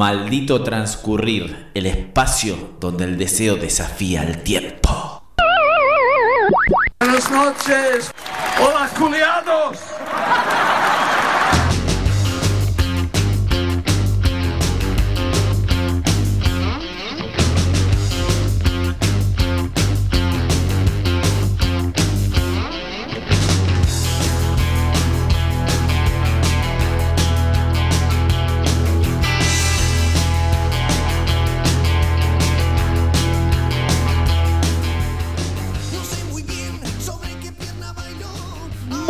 Maldito transcurrir, el espacio donde el deseo desafía el tiempo. Buenas noches. Hola, culiados.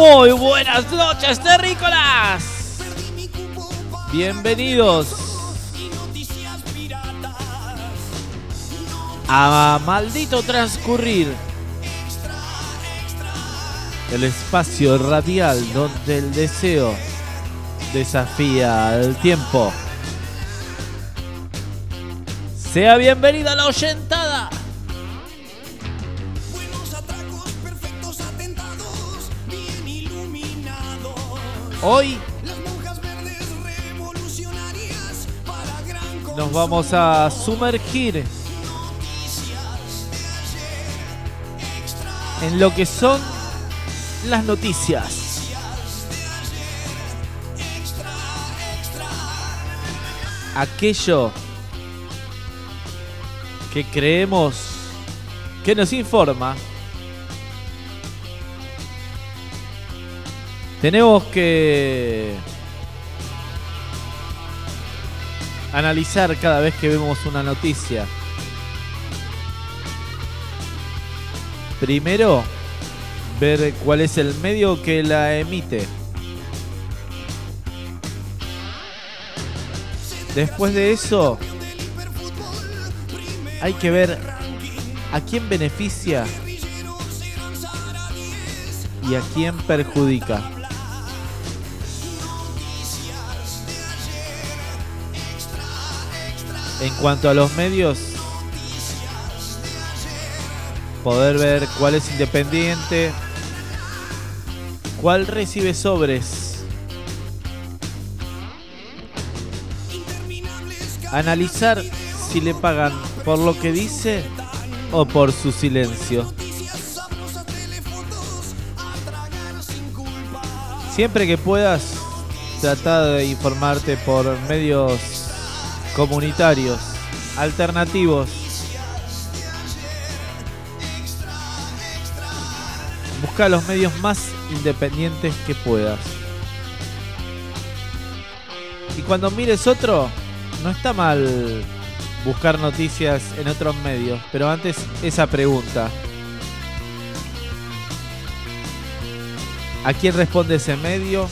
Muy buenas noches, terrícolas. Bienvenidos a Maldito Transcurrir. El espacio radial donde el deseo desafía el tiempo. Sea bienvenida la oyentada. Hoy nos vamos a sumergir en lo que son las noticias. Aquello que creemos que nos informa Tenemos que analizar cada vez que vemos una noticia. Primero, ver cuál es el medio que la emite. Después de eso, hay que ver a quién beneficia y a quién perjudica. En cuanto a los medios, poder ver cuál es independiente, cuál recibe sobres. Analizar si le pagan por lo que dice o por su silencio. Siempre que puedas, trata de informarte por medios comunitarios, alternativos. Busca los medios más independientes que puedas. Y cuando mires otro, no está mal buscar noticias en otros medios, pero antes esa pregunta. ¿A quién responde ese medio?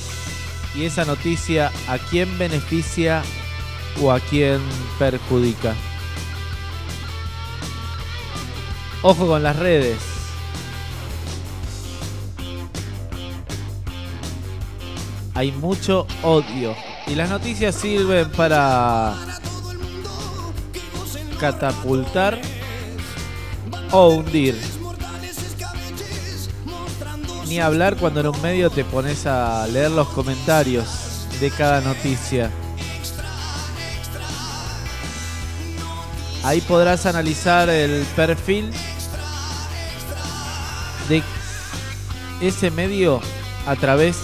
Y esa noticia, ¿a quién beneficia o a quién perjudica. Ojo con las redes. Hay mucho odio. Y las noticias sirven para catapultar o hundir. Ni hablar cuando en un medio te pones a leer los comentarios de cada noticia. Ahí podrás analizar el perfil de ese medio a través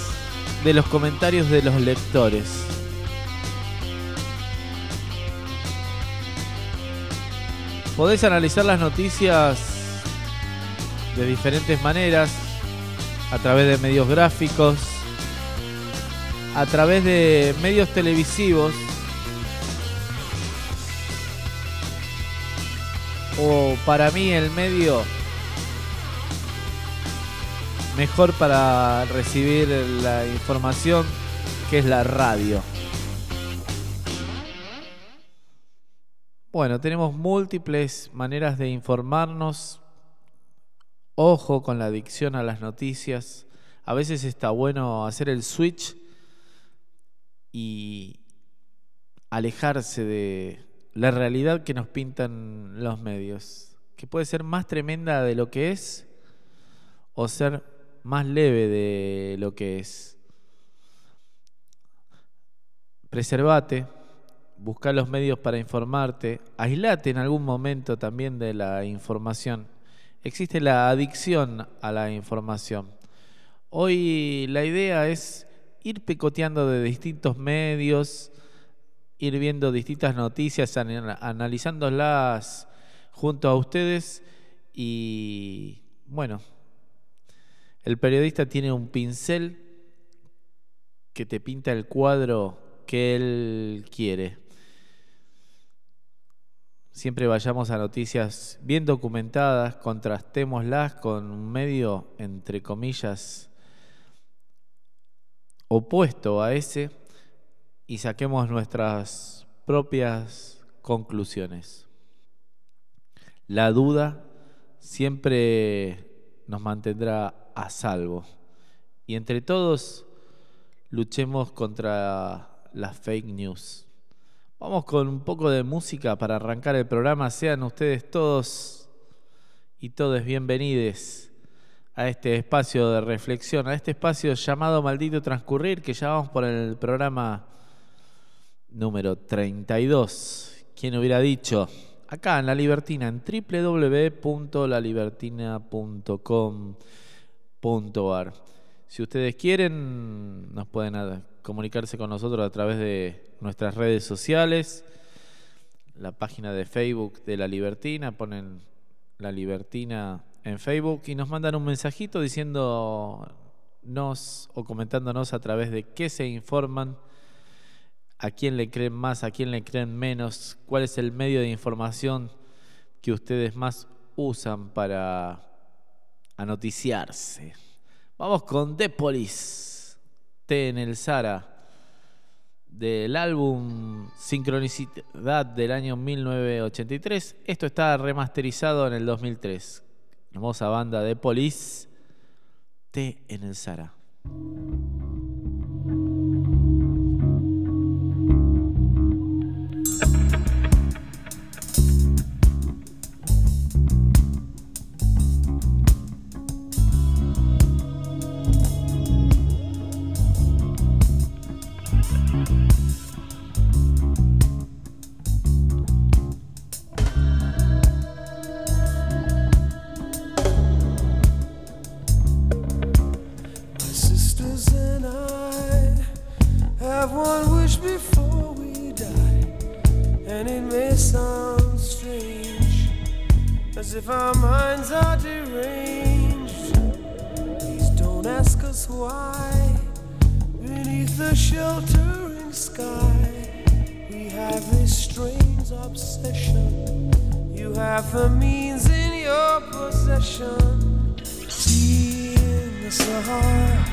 de los comentarios de los lectores. Podés analizar las noticias de diferentes maneras, a través de medios gráficos, a través de medios televisivos o para mí el medio mejor para recibir la información que es la radio. Bueno, tenemos múltiples maneras de informarnos. Ojo con la adicción a las noticias. A veces está bueno hacer el switch y alejarse de, la realidad que nos pintan los medios, que puede ser más tremenda de lo que es o ser más leve de lo que es. Preservate busca los medios para informarte, aislate en algún momento también de la información. Existe la adicción a la información. Hoy la idea es ir picoteando de distintos medios, ir viendo distintas noticias, analizándolas junto a ustedes y bueno, el periodista tiene un pincel que te pinta el cuadro que él quiere. Siempre vayamos a noticias bien documentadas, contrastémoslas con un medio, entre comillas, opuesto a ese y saquemos nuestras propias conclusiones. La duda siempre nos mantendrá a salvo. Y entre todos luchemos contra las fake news. Vamos con un poco de música para arrancar el programa. Sean ustedes todos y todos bienvenidos a este espacio de reflexión, a este espacio llamado Maldito Transcurrir, que ya vamos por el programa número 32. ¿Quién hubiera dicho? Acá en La Libertina, en www.lalibertina.com.ar. Si ustedes quieren, nos pueden comunicarse con nosotros a través de nuestras redes sociales, la página de Facebook de La Libertina, ponen La Libertina en Facebook y nos mandan un mensajito diciéndonos o comentándonos a través de qué se informan, a quién le creen más, a quién le creen menos, cuál es el medio de información que ustedes más usan para anoticiarse. Vamos con The Police, T en el Zara, del álbum Sincronicidad del año 1983. Esto está remasterizado en el 2003 hermosa banda de Police, T en el Zara. The means in your possession. See in the Sahara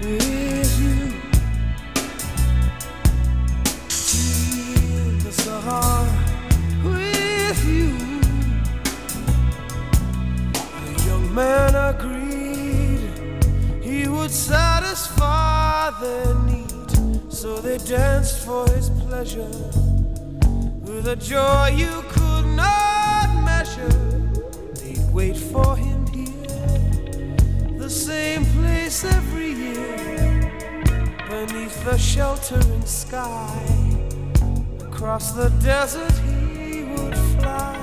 with you. In the Sahara with you. The young man agreed he would satisfy their need. So they danced for his pleasure with a joy you could not wait for him here, the same place every year, beneath the sheltering sky. Across the desert he would fly.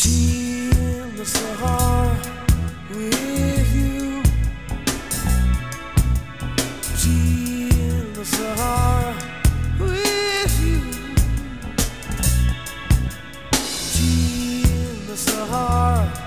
Tea in the Sahara with you. in the Sahara with you. in the Sahara.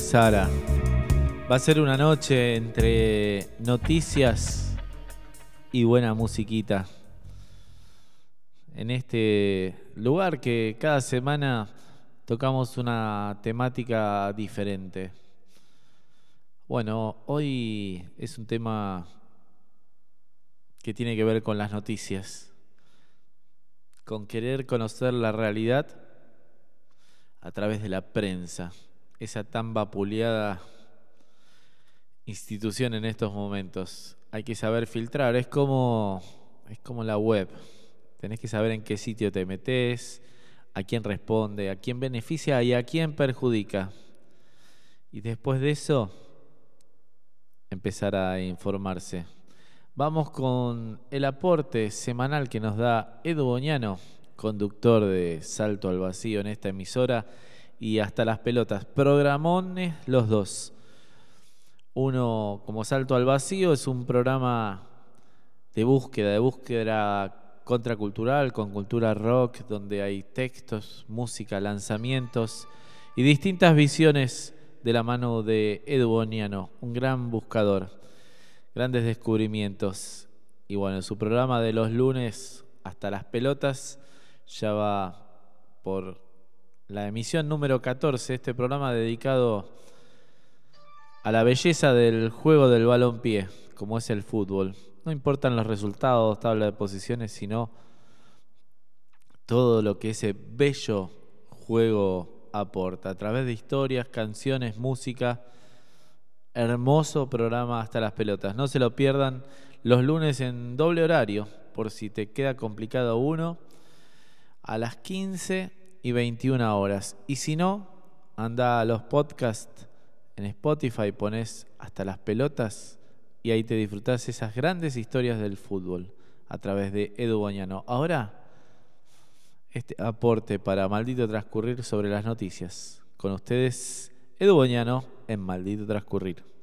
Sara. Va a ser una noche entre noticias y buena musiquita. En este lugar que cada semana tocamos una temática diferente. Bueno, hoy es un tema que tiene que ver con las noticias, con querer conocer la realidad a través de la prensa esa tan vapuleada institución en estos momentos. Hay que saber filtrar, es como, es como la web. Tenés que saber en qué sitio te metes, a quién responde, a quién beneficia y a quién perjudica. Y después de eso, empezar a informarse. Vamos con el aporte semanal que nos da Edu Boñano, conductor de Salto al Vacío en esta emisora y hasta las pelotas. Programones los dos. Uno como Salto al Vacío es un programa de búsqueda, de búsqueda contracultural, con cultura rock, donde hay textos, música, lanzamientos y distintas visiones de la mano de Edu Boniano, un gran buscador, grandes descubrimientos. Y bueno, su programa de los lunes hasta las pelotas ya va por la emisión número 14, este programa dedicado a la belleza del juego del balompié, como es el fútbol. No importan los resultados, tabla de posiciones, sino todo lo que ese bello juego aporta. A través de historias, canciones, música. Hermoso programa hasta las pelotas. No se lo pierdan los lunes en doble horario, por si te queda complicado uno, a las 15 y 21 horas. Y si no, anda a los podcasts en Spotify, pones hasta las pelotas y ahí te disfrutás esas grandes historias del fútbol a través de Edu Boñano. Ahora, este aporte para Maldito Transcurrir sobre las noticias. Con ustedes, Edu Boñano en Maldito Transcurrir.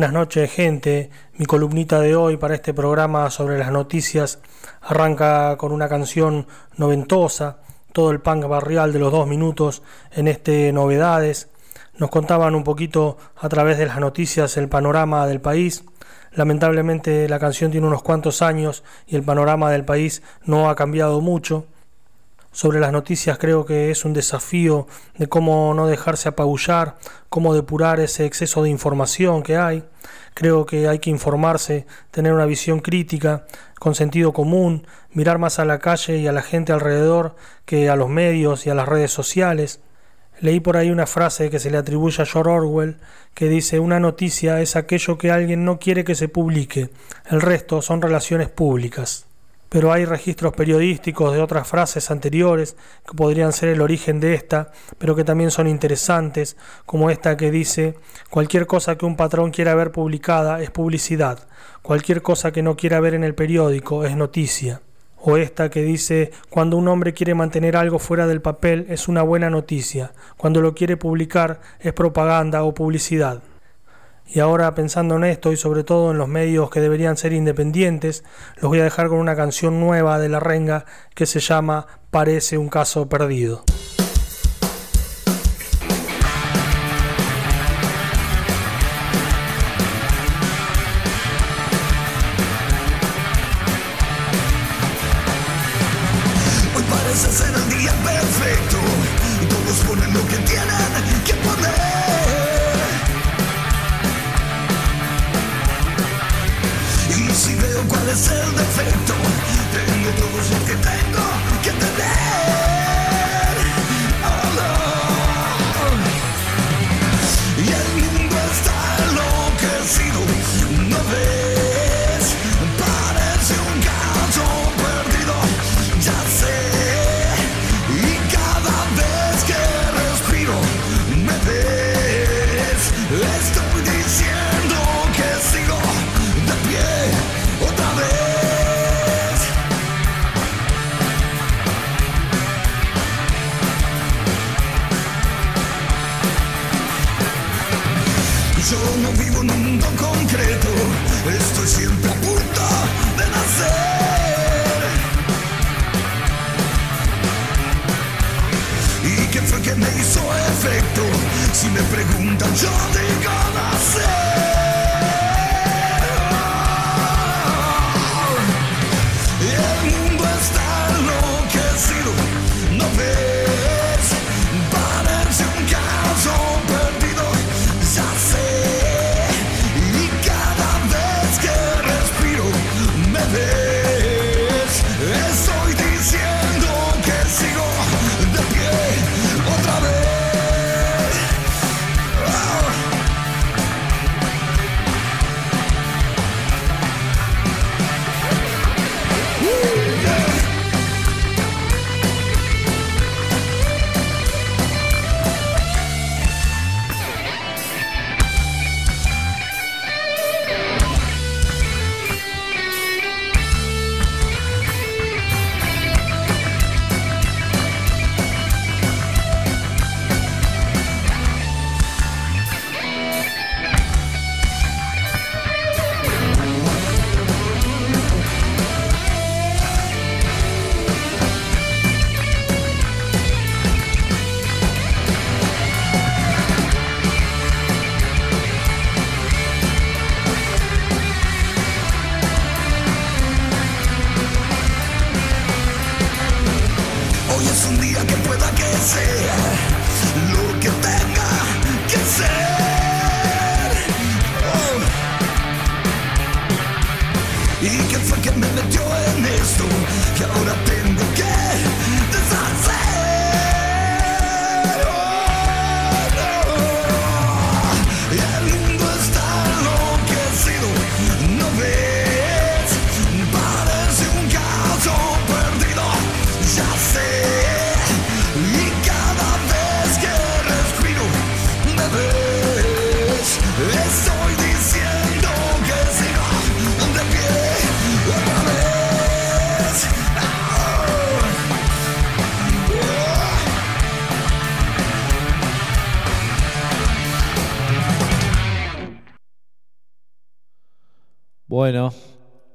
Buenas noches gente, mi columnita de hoy para este programa sobre las noticias arranca con una canción noventosa, todo el punk barrial de los dos minutos en este Novedades. Nos contaban un poquito a través de las noticias el panorama del país. Lamentablemente la canción tiene unos cuantos años y el panorama del país no ha cambiado mucho. Sobre las noticias creo que es un desafío de cómo no dejarse apabullar, cómo depurar ese exceso de información que hay. Creo que hay que informarse, tener una visión crítica, con sentido común, mirar más a la calle y a la gente alrededor que a los medios y a las redes sociales. Leí por ahí una frase que se le atribuye a George Orwell que dice una noticia es aquello que alguien no quiere que se publique, el resto son relaciones públicas pero hay registros periodísticos de otras frases anteriores que podrían ser el origen de esta, pero que también son interesantes, como esta que dice, cualquier cosa que un patrón quiera ver publicada es publicidad, cualquier cosa que no quiera ver en el periódico es noticia. O esta que dice, cuando un hombre quiere mantener algo fuera del papel es una buena noticia, cuando lo quiere publicar es propaganda o publicidad. Y ahora pensando en esto y sobre todo en los medios que deberían ser independientes, los voy a dejar con una canción nueva de La Renga que se llama Parece un caso perdido.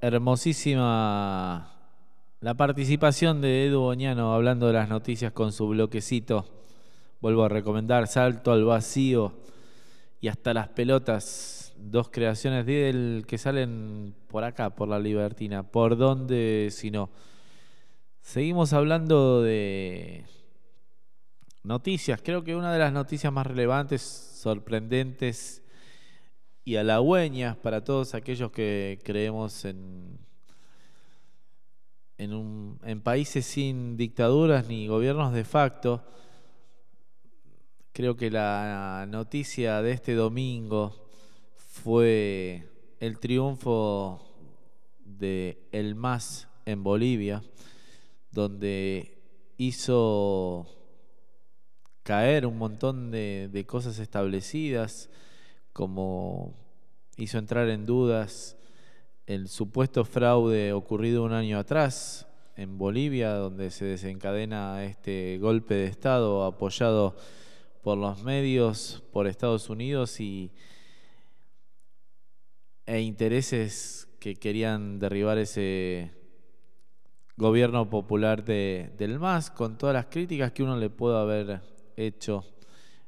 Hermosísima la participación de Edu Boñano hablando de las noticias con su bloquecito. Vuelvo a recomendar Salto al Vacío y hasta las pelotas. Dos creaciones de él que salen por acá, por la Libertina. ¿Por dónde si no? Seguimos hablando de noticias. Creo que una de las noticias más relevantes, sorprendentes y halagüeñas para todos aquellos que creemos en, en, países sin dictaduras ni gobiernos de facto. Creo que la noticia de este domingo fue el triunfo de El MAS en Bolivia, donde hizo caer un montón de cosas establecidas, como hizo entrar en dudas el supuesto fraude ocurrido un año atrás en Bolivia, donde se desencadena este golpe de Estado apoyado por los medios, por Estados Unidos y, e intereses que querían derribar ese gobierno popular de, del MAS, con todas las críticas que uno le puede haber hecho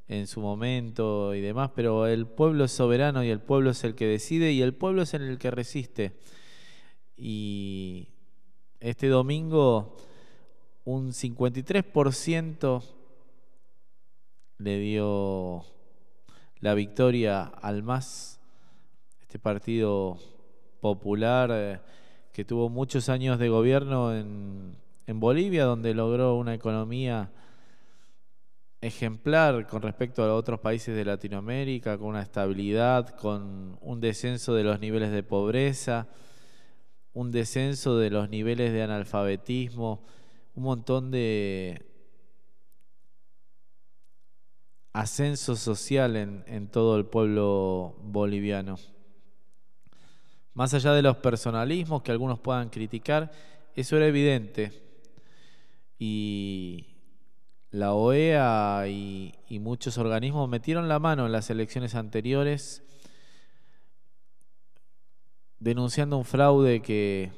en su momento y demás, pero el pueblo es soberano y el pueblo es el que decide y el pueblo es el que resiste. Y este domingo un 53% le dio la victoria al MAS, este partido popular eh, que tuvo muchos años de gobierno en, en Bolivia, donde logró una economía ejemplar con respecto a otros países de Latinoamérica, con una estabilidad, con un descenso de los niveles de pobreza, un descenso de los niveles de analfabetismo, un montón de ascenso social en, todo el pueblo boliviano. Más allá de los personalismos que algunos puedan criticar, eso era evidente. Y, la OEA y, muchos organismos metieron la mano en las elecciones anteriores denunciando un fraude que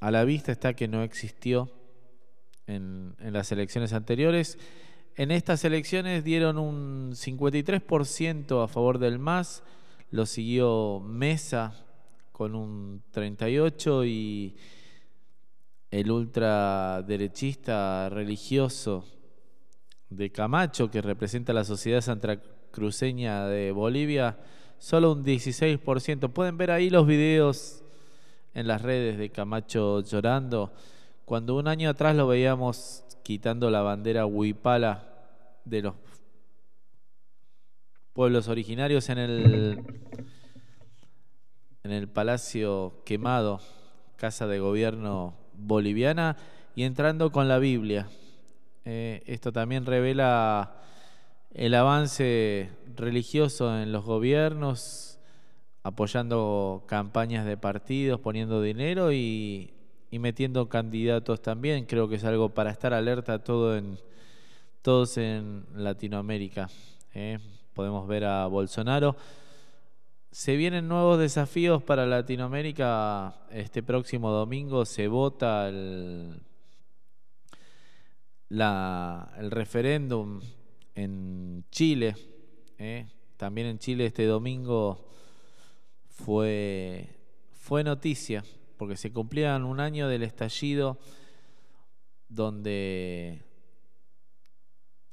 a la vista está que no existió en, en las elecciones anteriores. En estas elecciones dieron un 53% a favor del MAS, lo siguió Mesa con un 38% y el ultraderechista religioso de Camacho, que representa la sociedad santacruceña de Bolivia, solo un 16%. Pueden ver ahí los videos en las redes de Camacho llorando. Cuando un año atrás lo veíamos quitando la bandera huipala de los pueblos originarios en el en el palacio quemado, casa de gobierno boliviana y entrando con la Biblia. Eh, esto también revela el avance religioso en los gobiernos, apoyando campañas de partidos, poniendo dinero y, metiendo candidatos también. Creo que es algo para estar alerta todo en, todos en Latinoamérica. ¿eh? Podemos ver a Bolsonaro. Se vienen nuevos desafíos para Latinoamérica. Este próximo domingo se vota el el referéndum en Chile. ¿eh? También en Chile este domingo fue, fue noticia, porque se cumplían un año del estallido donde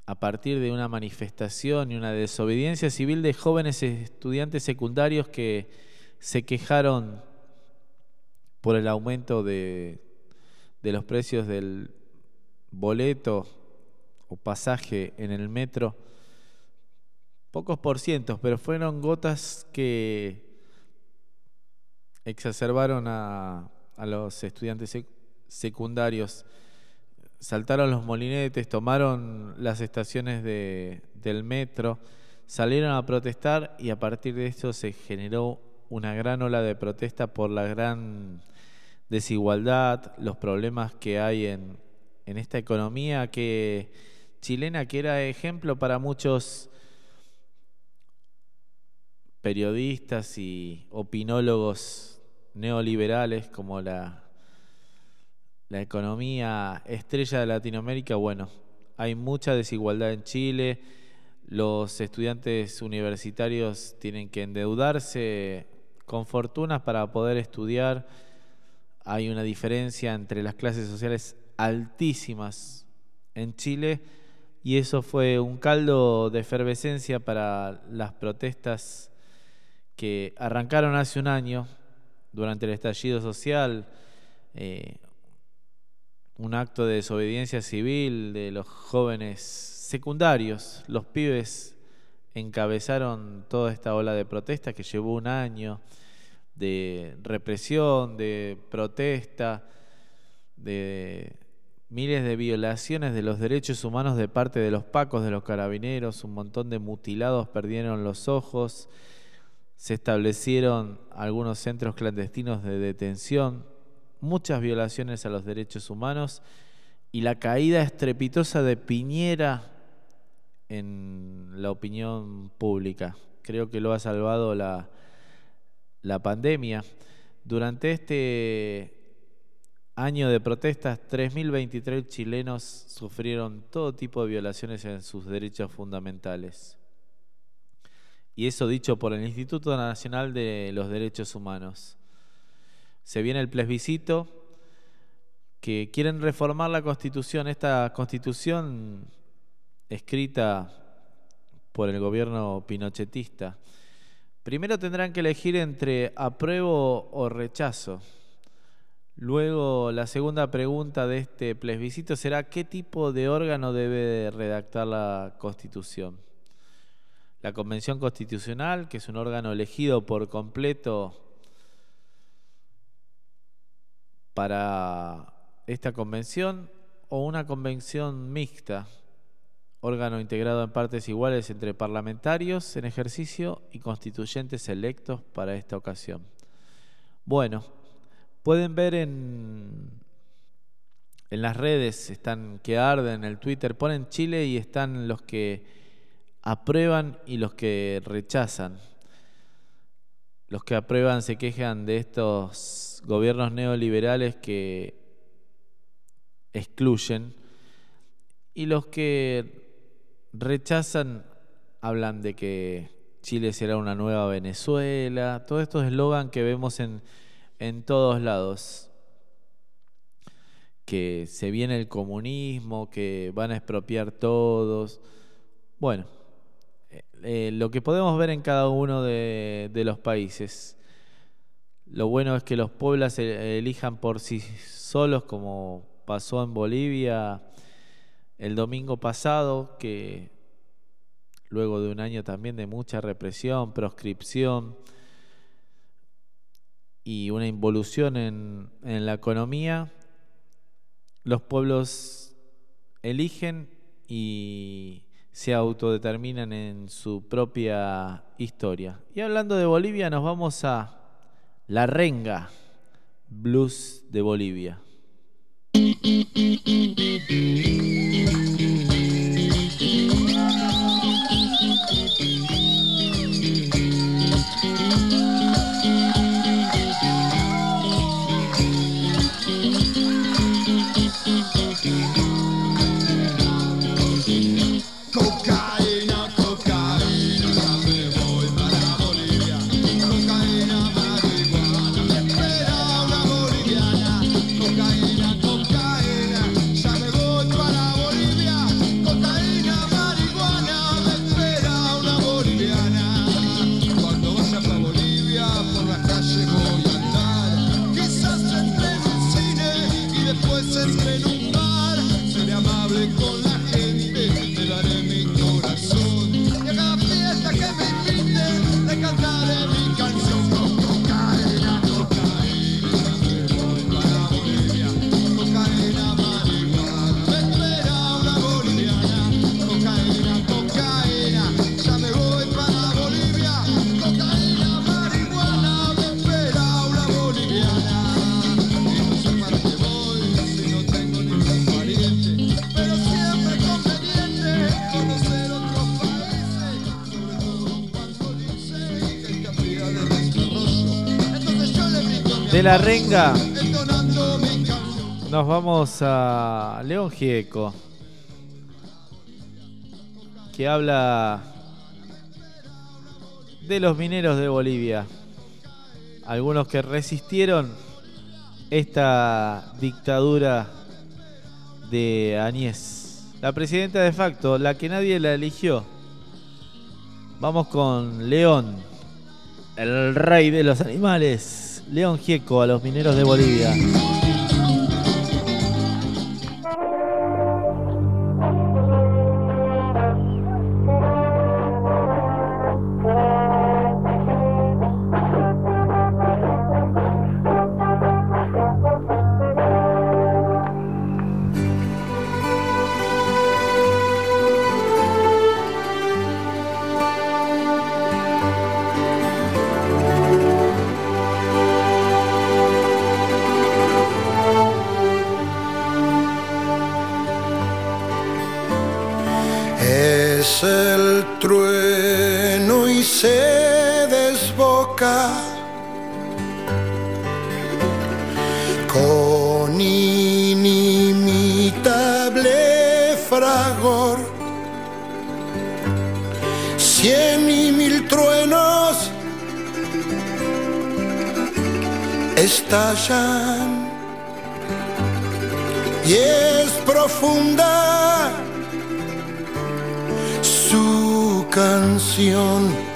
a partir de una manifestación y una desobediencia civil de jóvenes estudiantes secundarios que se quejaron por el aumento de, de los precios del, boleto o pasaje en el metro, pocos por cientos, pero fueron gotas que exacerbaron a, a los estudiantes secundarios. Saltaron los molinetes, tomaron las estaciones de, del metro, salieron a protestar y a partir de esto se generó una gran ola de protesta por la gran desigualdad, los problemas que hay en, en esta economía que chilena que era ejemplo para muchos periodistas y opinólogos neoliberales como la, la economía estrella de Latinoamérica, bueno, hay mucha desigualdad en Chile, los estudiantes universitarios tienen que endeudarse con fortunas para poder estudiar, hay una diferencia entre las clases sociales altísimas en Chile y eso fue un caldo de efervescencia para las protestas que arrancaron hace un año durante el estallido social, eh, un acto de desobediencia civil de los jóvenes secundarios, los pibes encabezaron toda esta ola de protesta que llevó un año de represión, de protesta, de miles de violaciones de los derechos humanos de parte de los pacos, de los carabineros, un montón de mutilados perdieron los ojos, se establecieron algunos centros clandestinos de detención, muchas violaciones a los derechos humanos y la caída estrepitosa de Piñera en la opinión pública. Creo que lo ha salvado la, la pandemia. Durante este año de protestas, 3.023 chilenos sufrieron todo tipo de violaciones en sus derechos fundamentales. Y eso dicho por el Instituto Nacional de los Derechos Humanos. Se viene el plebiscito que quieren reformar la constitución. Esta constitución escrita por el gobierno pinochetista. Primero tendrán que elegir entre apruebo o rechazo. Luego, la segunda pregunta de este plebiscito será ¿qué tipo de órgano debe redactar la Constitución? La Convención Constitucional, que es un órgano elegido por completo para esta convención, o una convención mixta, órgano integrado en partes iguales entre parlamentarios en ejercicio y constituyentes electos para esta ocasión. Bueno, Pueden ver en, en las redes, están que arden, en el Twitter, ponen Chile y están los que aprueban y los que rechazan. Los que aprueban se quejan de estos gobiernos neoliberales que excluyen y los que rechazan hablan de que Chile será una nueva Venezuela, todos estos eslogan que vemos en en todos lados. Que se viene el comunismo, que van a expropiar todos. Bueno, eh, eh, lo que podemos ver en cada uno de, los países. Lo bueno es que los pueblos elijan por sí solos, como pasó en Bolivia el domingo pasado, que luego de un año también de mucha represión, proscripción, y una involución en, en la economía, los pueblos eligen y se autodeterminan en su propia historia. Y hablando de Bolivia, nos vamos a La Renga, Blues de Bolivia. La renga nos vamos a León Gieco, que habla de los mineros de Bolivia. Algunos que resistieron esta dictadura de Añez. La presidenta de facto, la que nadie la eligió. Vamos con León, el rey de los animales. León Gieco a los mineros de Bolivia. Su canción.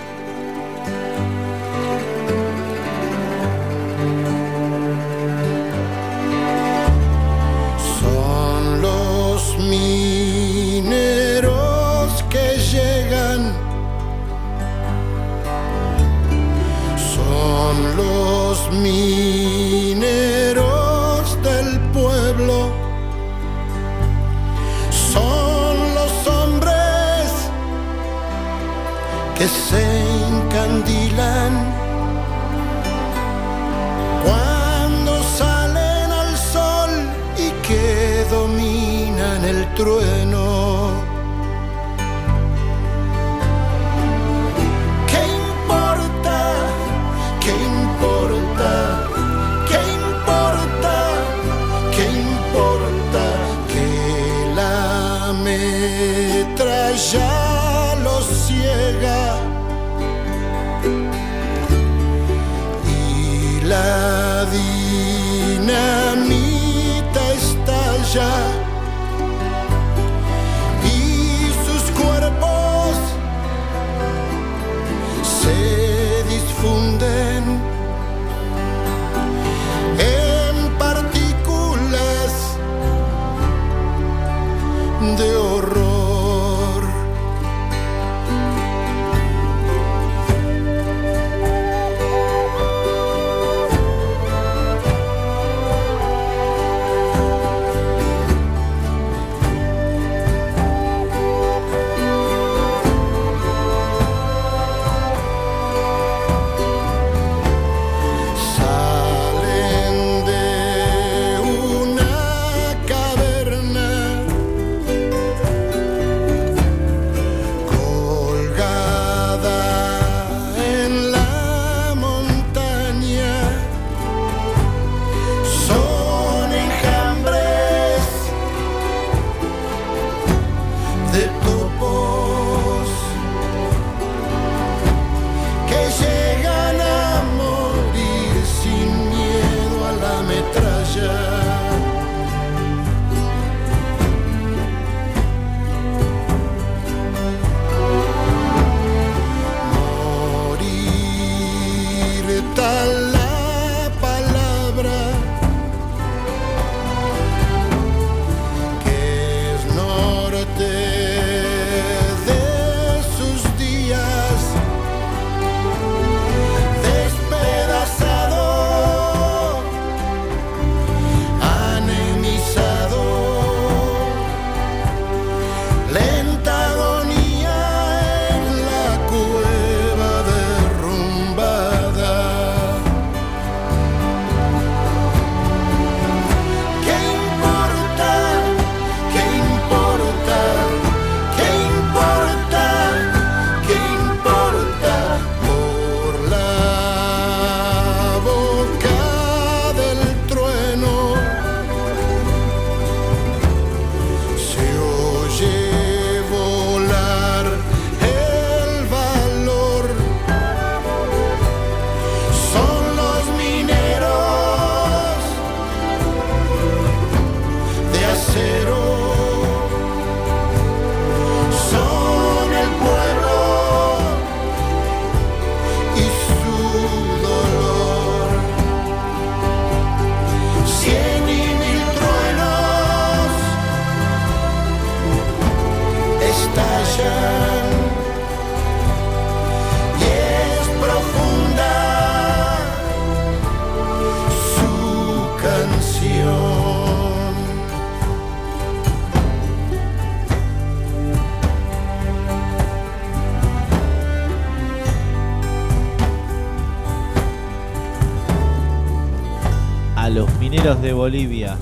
Bolivia.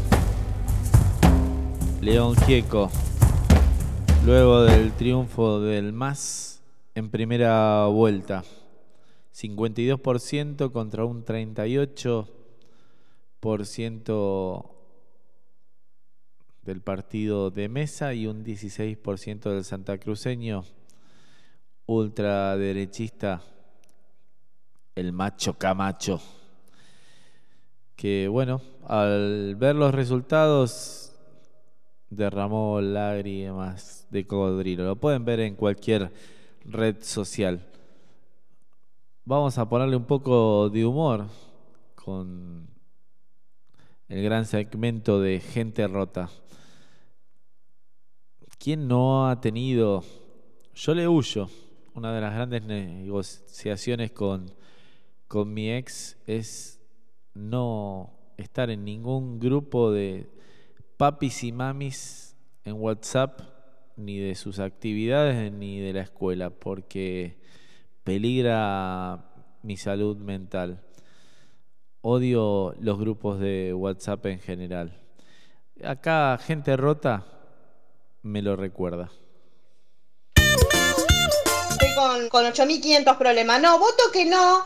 León Gieco. Luego del triunfo del MAS en primera vuelta. 52% contra un 38% del partido de Mesa y un 16% del santacruceño ultraderechista, el macho Camacho. Que bueno, al ver los resultados derramó lágrimas de cocodrilo. Lo pueden ver en cualquier red social. Vamos a ponerle un poco de humor con el gran segmento de gente rota. ¿Quién no ha tenido, yo le huyo, una de las grandes negociaciones con, con mi ex es no estar en ningún grupo de papis y mamis en WhatsApp, ni de sus actividades, ni de la escuela, porque peligra mi salud mental. Odio los grupos de WhatsApp en general. Acá gente rota me lo recuerda. Estoy con, con 8.500 problemas. No, voto que no,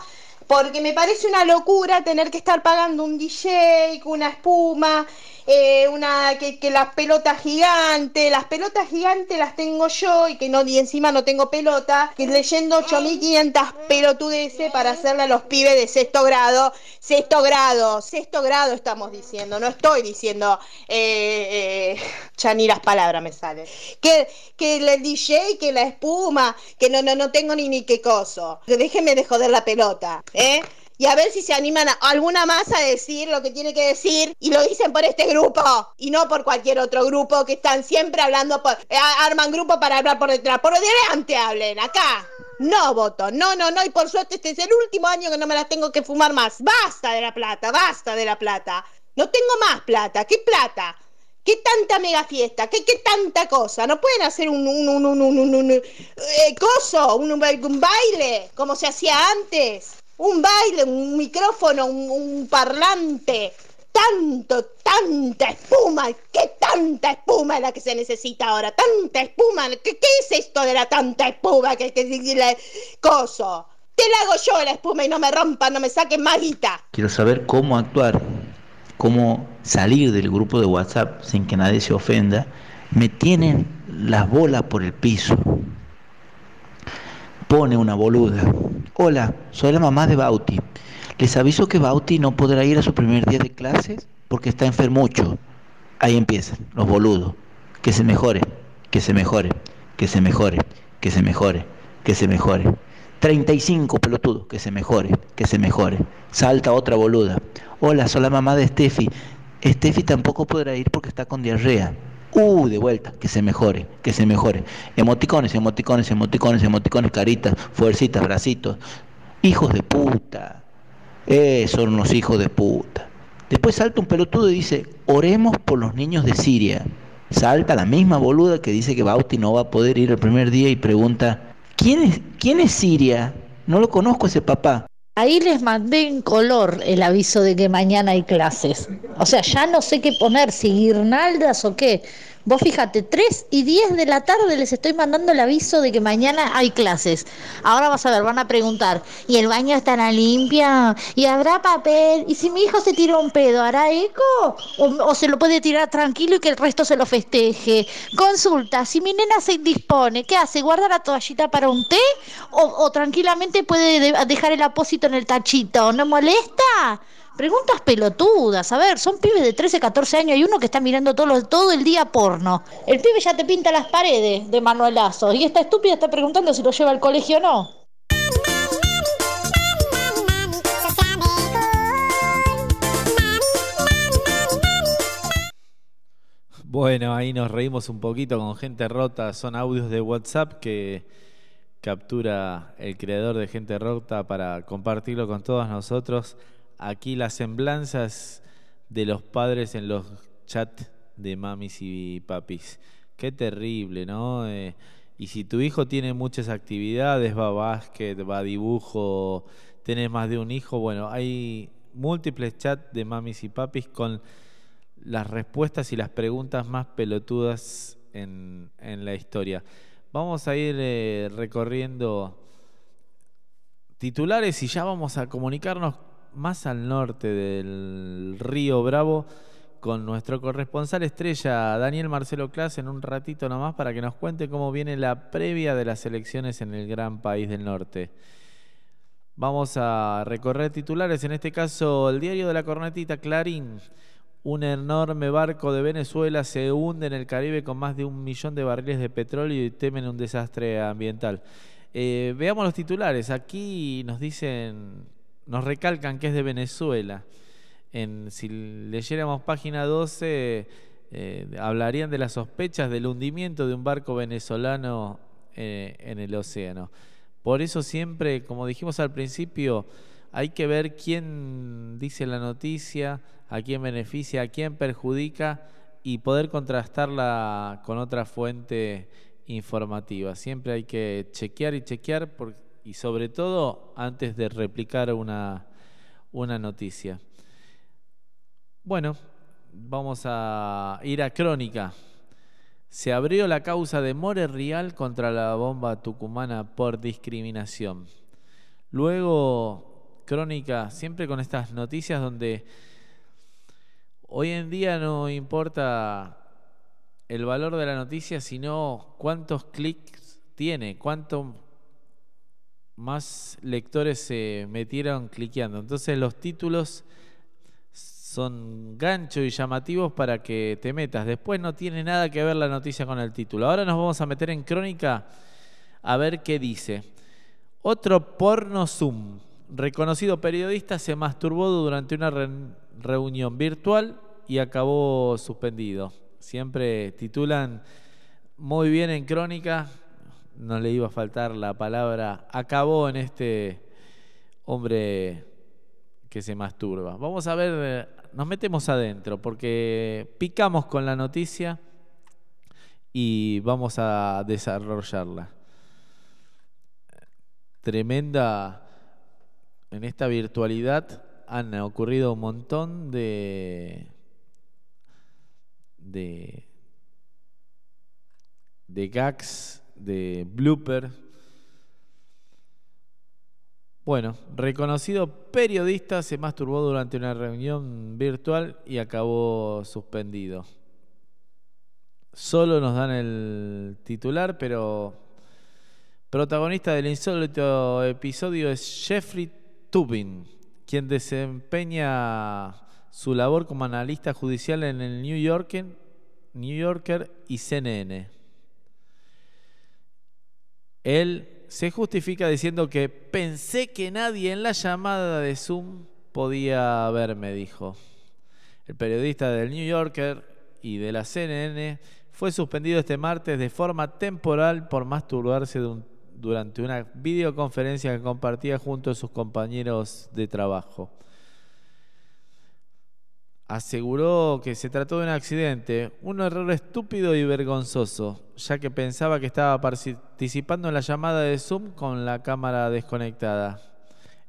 porque me parece una locura tener que estar pagando un DJ, una espuma, eh, una que, que las pelotas gigantes, las pelotas gigantes las tengo yo y que no y encima no tengo pelota, que leyendo 8500 pelotudeces para hacerle a los pibes de sexto grado, sexto grado, sexto grado estamos diciendo, no estoy diciendo eh, eh, ya ni las palabras me salen. Que, que el DJ, que la espuma, que no, no, no tengo ni ni qué coso. Déjenme de joder la pelota, ¿eh? Y a ver si se animan a, alguna más a decir lo que tiene que decir y lo dicen por este grupo y no por cualquier otro grupo que están siempre hablando por eh, arman grupo para hablar por detrás por delante hablen acá no voto no no no y por suerte este es el último año que no me las tengo que fumar más basta de la plata basta de la plata no tengo más plata qué plata ¿Qué tanta mega fiesta? ¿Qué, qué tanta cosa? ¿No pueden hacer un, un, un, un, un, un, un, eh, coso, un, un baile como se hacía antes? Un baile, un micrófono, un, parlante. Tanto, tanta espuma. ¿Qué tanta espuma es la que se necesita ahora? Tanta espuma. ¿Qué, es esto de la tanta espuma? ¿Qué, qué, la, coso? Te la hago yo la espuma y no me rompan, no me saquen más guita. Quiero saber cómo actuar, cómo salir del grupo de WhatsApp sin que nadie se ofenda. Me tienen las bolas por el piso pone una boluda. Hola, soy la mamá de Bauti. Les aviso que Bauti no podrá ir a su primer día de clases porque está enfermucho. Ahí empiezan, los boludos. Que se mejore, que se mejore, que se mejore, que se mejore, que se mejore. 35 pelotudos, que se mejore, que se mejore. Salta otra boluda. Hola, soy la mamá de Steffi. Steffi tampoco podrá ir porque está con diarrea. Uh, de vuelta, que se mejore, que se mejore. Emoticones, emoticones, emoticones, emoticones, caritas, fuercitas, bracitos. Hijos de puta. Eh, son unos hijos de puta. Después salta un pelotudo y dice, oremos por los niños de Siria. Salta la misma boluda que dice que Bauti no va a poder ir el primer día y pregunta, ¿quién es, quién es Siria? No lo conozco ese papá. Ahí les mandé en color el aviso de que mañana hay clases. O sea, ya no sé qué poner, si guirnaldas o qué. Vos fíjate, 3 y 10 de la tarde les estoy mandando el aviso de que mañana hay clases. Ahora vas a ver, van a preguntar, ¿y el baño estará limpio? ¿Y habrá papel? ¿Y si mi hijo se tira un pedo, hará eco? ¿O, o se lo puede tirar tranquilo y que el resto se lo festeje? Consulta, si mi nena se indispone, ¿qué hace? ¿Guarda la toallita para un té? ¿O, o tranquilamente puede de- dejar el apósito en el tachito? ¿No molesta? Preguntas pelotudas, a ver, son pibes de 13, 14 años y uno que está mirando todo, todo el día porno. El pibe ya te pinta las paredes de manuelazo y esta estúpida está preguntando si lo lleva al colegio o no. Bueno, ahí nos reímos un poquito con gente rota. Son audios de WhatsApp que captura el creador de Gente Rota para compartirlo con todos nosotros. Aquí las semblanzas de los padres en los chats de mamis y papis. Qué terrible, ¿no? Eh, y si tu hijo tiene muchas actividades, va a básquet, va a dibujo, tenés más de un hijo, bueno, hay múltiples chats de mamis y papis con las respuestas y las preguntas más pelotudas en, en la historia. Vamos a ir eh, recorriendo titulares y ya vamos a comunicarnos más al norte del río Bravo con nuestro corresponsal estrella Daniel Marcelo Clas en un ratito nomás para que nos cuente cómo viene la previa de las elecciones en el gran país del norte. Vamos a recorrer titulares, en este caso el diario de la cornetita Clarín. Un enorme barco de Venezuela se hunde en el Caribe con más de un millón de barriles de petróleo y temen un desastre ambiental. Eh, veamos los titulares. Aquí nos dicen, nos recalcan que es de Venezuela. En, si leyéramos página 12, eh, hablarían de las sospechas del hundimiento de un barco venezolano eh, en el océano. Por eso siempre, como dijimos al principio, hay que ver quién dice la noticia, a quién beneficia, a quién perjudica y poder contrastarla con otra fuente informativa. Siempre hay que chequear y chequear y sobre todo antes de replicar una, una noticia. Bueno, vamos a ir a crónica. Se abrió la causa de More Real contra la bomba tucumana por discriminación. Luego, crónica, siempre con estas noticias donde hoy en día no importa el valor de la noticia, sino cuántos clics tiene, cuánto más lectores se metieron cliqueando. Entonces los títulos son ganchos y llamativos para que te metas. Después no tiene nada que ver la noticia con el título. Ahora nos vamos a meter en crónica a ver qué dice. Otro porno Zoom. Reconocido periodista se masturbó durante una reunión virtual y acabó suspendido siempre titulan muy bien en crónica, no le iba a faltar la palabra, acabó en este hombre que se masturba. Vamos a ver, nos metemos adentro porque picamos con la noticia y vamos a desarrollarla. Tremenda, en esta virtualidad han ocurrido un montón de de, de gags, de blooper. Bueno, reconocido periodista se masturbó durante una reunión virtual y acabó suspendido. Solo nos dan el titular, pero protagonista del insólito episodio es Jeffrey Tubin, quien desempeña su labor como analista judicial en el New Yorker, New Yorker y CNN. Él se justifica diciendo que pensé que nadie en la llamada de Zoom podía verme, dijo. El periodista del New Yorker y de la CNN fue suspendido este martes de forma temporal por masturbarse durante una videoconferencia que compartía junto a sus compañeros de trabajo aseguró que se trató de un accidente, un error estúpido y vergonzoso, ya que pensaba que estaba participando en la llamada de Zoom con la cámara desconectada.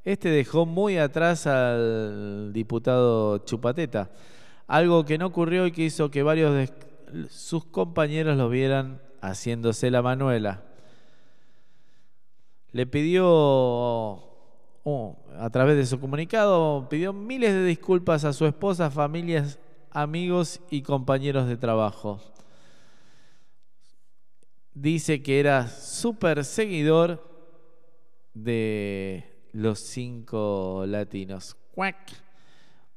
Este dejó muy atrás al diputado Chupateta, algo que no ocurrió y que hizo que varios de sus compañeros lo vieran haciéndose la manuela. Le pidió a través de su comunicado, pidió miles de disculpas a su esposa, familias, amigos y compañeros de trabajo. Dice que era súper seguidor de los cinco latinos.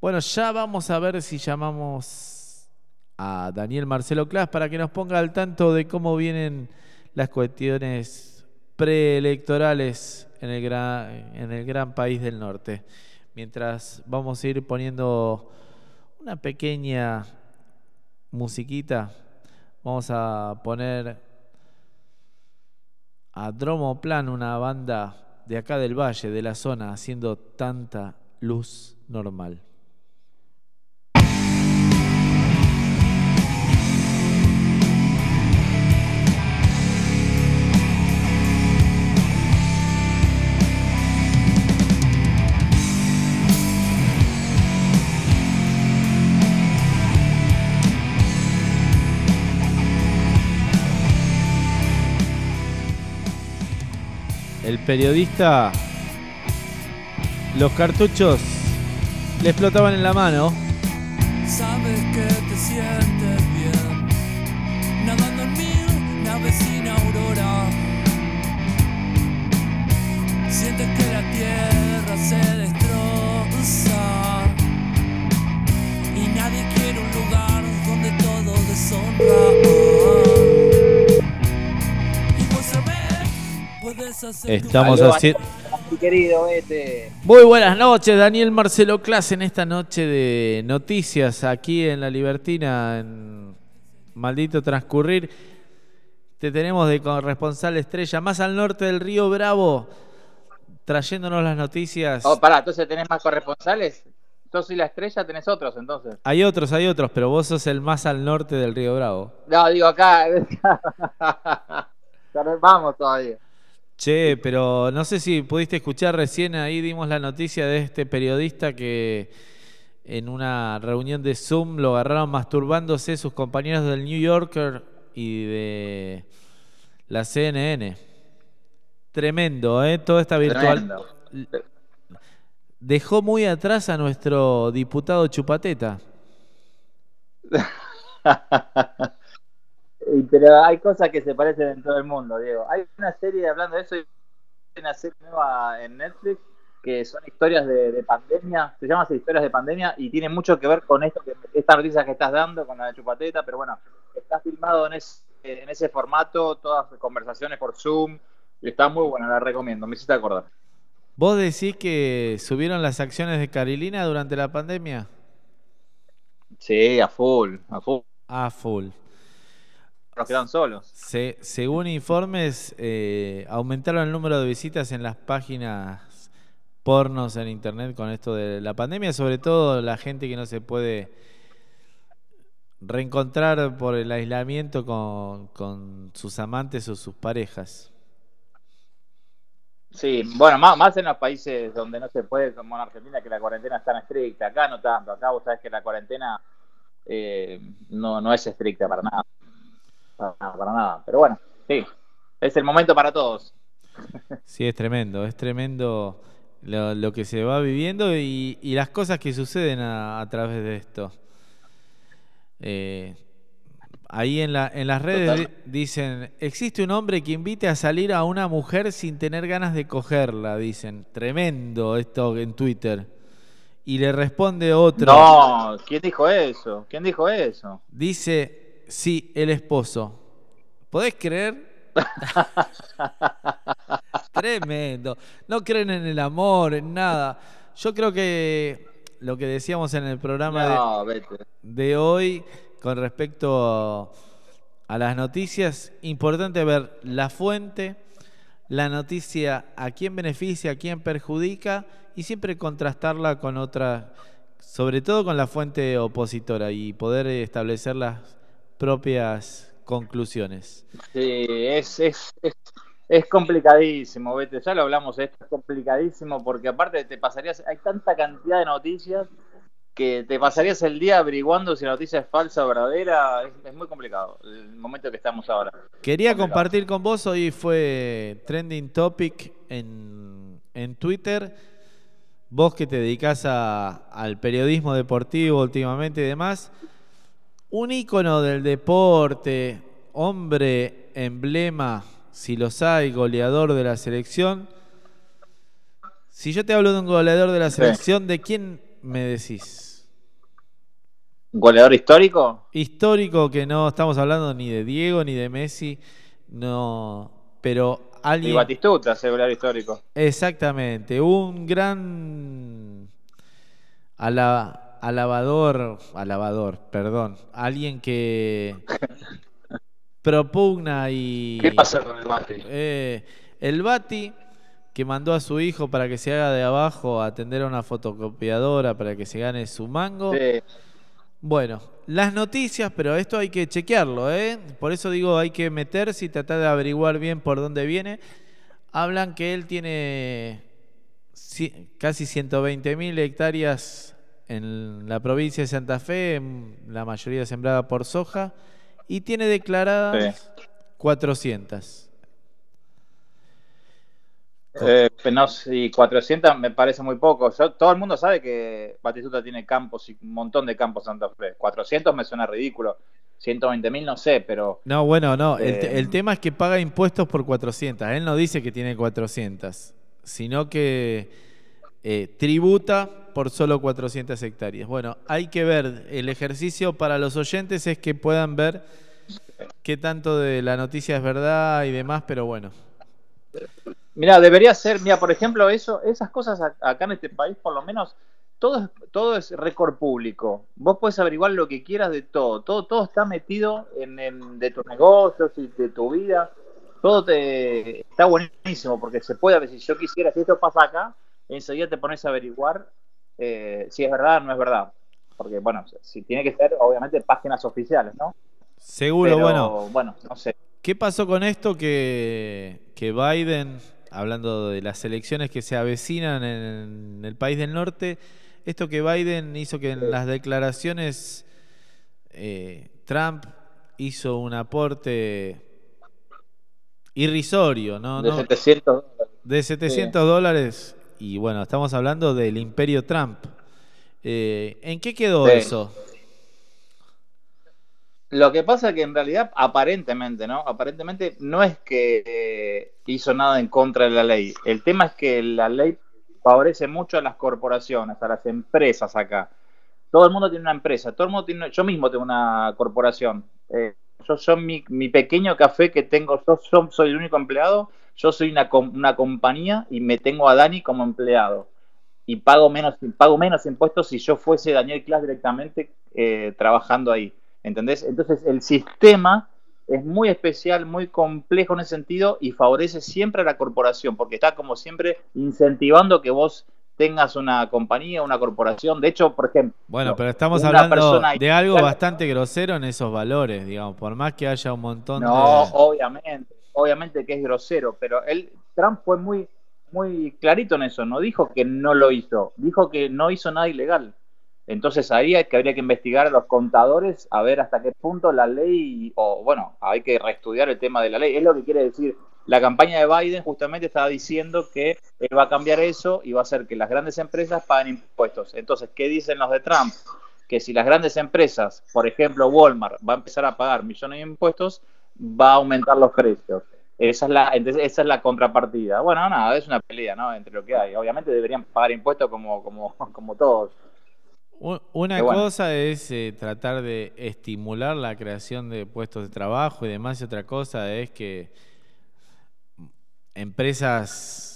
Bueno, ya vamos a ver si llamamos a Daniel Marcelo Clas para que nos ponga al tanto de cómo vienen las cuestiones preelectorales en el gran, en el gran país del norte. Mientras vamos a ir poniendo una pequeña musiquita, vamos a poner a Dromoplan, una banda de acá del valle, de la zona, haciendo tanta luz normal. El periodista, los cartuchos le explotaban en la mano. Sabes que te sientes bien, nadando en mil naves sin aurora. Sientes que la tierra se destroza y nadie quiere un lugar donde todo deshonra. Estamos haciendo... Querido, vete. Muy buenas noches, Daniel Marcelo Clase, en esta noche de noticias aquí en La Libertina, en Maldito Transcurrir. Te tenemos de corresponsal estrella, más al norte del río Bravo, trayéndonos las noticias. Oh, pará, entonces tenés más corresponsales. Yo soy la estrella, tenés otros entonces. Hay otros, hay otros, pero vos sos el más al norte del río Bravo. No, digo acá. Vamos todavía. Che, pero no sé si pudiste escuchar recién, ahí dimos la noticia de este periodista que en una reunión de Zoom lo agarraron masturbándose sus compañeros del New Yorker y de la CNN. Tremendo, ¿eh? Todo está virtual. Tremendo. Dejó muy atrás a nuestro diputado Chupateta. Pero hay cosas que se parecen en todo el mundo, Diego. Hay una serie, hablando de eso, hay una serie nueva en Netflix que son historias de, de pandemia, se llama historias de pandemia y tiene mucho que ver con esto, que, esta noticia que estás dando, con la de Chupateta, pero bueno, está filmado en ese, en ese formato, todas conversaciones por Zoom, y está muy buena, la recomiendo, me hiciste acordar. ¿Vos decís que subieron las acciones de Carilina durante la pandemia? Sí, a full, a full, A full. Nos quedan solos. Se- según informes, eh, aumentaron el número de visitas en las páginas pornos en internet con esto de la pandemia, sobre todo la gente que no se puede reencontrar por el aislamiento con, con sus amantes o sus parejas. Sí, bueno, más, más en los países donde no se puede, como en Argentina, que la cuarentena es tan estricta. Acá no tanto. Acá vos sabés que la cuarentena eh, no, no es estricta para nada. Para, nada, para nada. Pero bueno, sí, es el momento para todos. Sí, es tremendo, es tremendo lo, lo que se va viviendo y, y las cosas que suceden a, a través de esto. Eh, ahí en, la, en las redes Total. dicen, existe un hombre que invite a salir a una mujer sin tener ganas de cogerla, dicen. Tremendo esto en Twitter. Y le responde otro. No, ¿quién dijo eso? ¿Quién dijo eso? Dice, sí, el esposo. ¿Podés creer? Tremendo. No creen en el amor, en nada. Yo creo que lo que decíamos en el programa de- No, vete. de hoy con respecto a las noticias, importante ver la fuente, la noticia a quién beneficia, a quién perjudica y siempre contrastarla con otra, sobre todo con la fuente opositora y poder establecer las propias conclusiones. Sí, es, es, es, es complicadísimo, vete, ya lo hablamos, esto es complicadísimo porque aparte te pasarías, hay tanta cantidad de noticias que te pasarías el día averiguando si la noticia es falsa o verdadera, es, es muy complicado el momento que estamos ahora. Quería Complicado. compartir con vos, hoy fue trending topic en, en Twitter. Vos que te dedicás a- al periodismo deportivo últimamente y demás, un ícono del deporte, hombre, emblema, si los hay, goleador de la selección. Si yo te hablo de un goleador de la selección, ¿de quién me decís? ¿Goleador histórico? histórico que no estamos hablando ni de Diego ni de Messi, no, pero Y alguien Batistuta, ese goleador histórico. exactamente, un gran ala- alabador, alabador, perdón, alguien que propugna y ¿Qué pasa con el mate? eh, el Bati que mandó a su hijo para que se haga de abajo a atender a una fotocopiadora para que se gane su mango. Sí. Bueno, las noticias, pero esto hay que chequearlo, ¿eh? Por eso digo, hay que meterse y tratar de averiguar bien por dónde viene. Hablan que él tiene casi 120 mil hectáreas en la provincia de Santa Fe, la mayoría sembrada por soja, y tiene declaradas 400. Eh, no, y 400 me parece muy poco. Yo- todo el mundo sabe que Batistuta tiene campos y un montón de campos Santa Fe. 400 me suena ridículo. 120 mil no sé, pero No, bueno, no. El, te- Eh, el tema es que paga impuestos por 400. Él no dice que tiene 400, sino que eh, tributa por solo 400 hectáreas. Bueno, hay que ver. El ejercicio para los oyentes es que puedan ver qué tanto de la noticia es verdad y demás, pero bueno. Mira, debería ser, mira, por ejemplo, eso, esas cosas a- acá en este país, por lo menos, todo es, todo es récord público. Vos podés averiguar lo que quieras de todo. Todo, todo está metido en, en- de tus negocios y de tu vida. Todo te está buenísimo porque se puede, ver si yo quisiera, si esto pasa acá, enseguida te pones a averiguar eh, si es verdad o no es verdad. Porque, bueno, si tiene que ser, obviamente, páginas oficiales, ¿no? Seguro, Pero, bueno. Bueno, no sé. ¿Qué pasó con esto que, que Biden, hablando de las elecciones que se avecinan en el país del norte, esto que Biden hizo que en las declaraciones eh, Trump hizo un aporte irrisorio, ¿no? De No- 700 dólares. de 700 dólares y bueno, estamos hablando del imperio Trump. Eh, ¿En qué quedó Sí. eso? Lo que pasa es que en realidad, aparentemente, ¿no? Aparentemente no es que eh, hizo nada en contra de la ley. El tema es que la ley favorece mucho a las corporaciones, a las empresas acá. Todo el mundo tiene una empresa, todo el mundo tiene, yo mismo tengo una corporación. Eh, yo soy mi, mi pequeño café que tengo, yo, yo soy el único empleado, yo soy una, una compañía y me tengo a Dani como empleado. Y pago menos, pago menos impuestos si yo fuese Daniel Class directamente eh, trabajando ahí. ¿Entendés? Entonces el sistema es muy especial, muy complejo en ese sentido y favorece siempre a la corporación, porque está como siempre incentivando que vos tengas una compañía, una corporación. De hecho, por ejemplo, Bueno, pero estamos hablando de algo bastante grosero en esos valores, digamos, por más que haya un montón No, de... obviamente, obviamente que es grosero, pero él, Trump fue muy, muy clarito en eso, no dijo que no lo hizo, dijo que no hizo nada ilegal. Entonces ahí hay que, habría que investigar a los contadores a ver hasta qué punto la ley, o bueno, hay que reestudiar el tema de la ley. Es lo que quiere decir. La campaña de Biden justamente estaba diciendo que él va a cambiar eso y va a hacer que las grandes empresas paguen impuestos. Entonces, ¿qué dicen los de Trump? Que si las grandes empresas, por ejemplo Walmart, va a empezar a pagar millones de impuestos, va a aumentar los precios. Esa es la, entonces, esa es la contrapartida. Bueno, nada, es una pelea, ¿no? Entre lo que hay. Obviamente deberían pagar impuestos como, como, como todos. Una bueno. cosa es eh, tratar de estimular la creación de puestos de trabajo y demás, y otra cosa es que empresas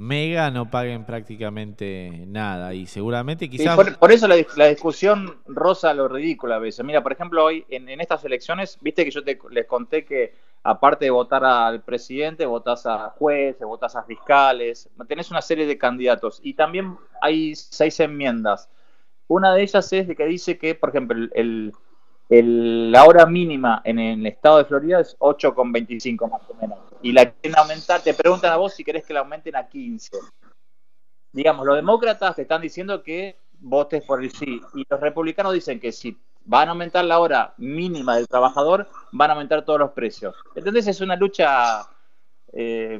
mega no paguen prácticamente nada y seguramente Sí, quizás... por, por eso la, dis- la discusión rosa lo ridículo a veces. Mira, por ejemplo, hoy en, en estas elecciones, viste que yo te, les conté que aparte de votar al presidente, votás a jueces, votás a fiscales, tenés una serie de candidatos y también hay seis enmiendas. Una de ellas es de que dice que, por ejemplo, el, el- el- la hora mínima en el estado de Florida es 8,25 más o menos. Y la quieren aumentar, te preguntan a vos si querés que la aumenten a 15 digamos, los demócratas te están diciendo que votes por el sí y los republicanos dicen que si van a aumentar la hora mínima del trabajador, van a aumentar todos los precios. ¿Entendés? Es una lucha... eh,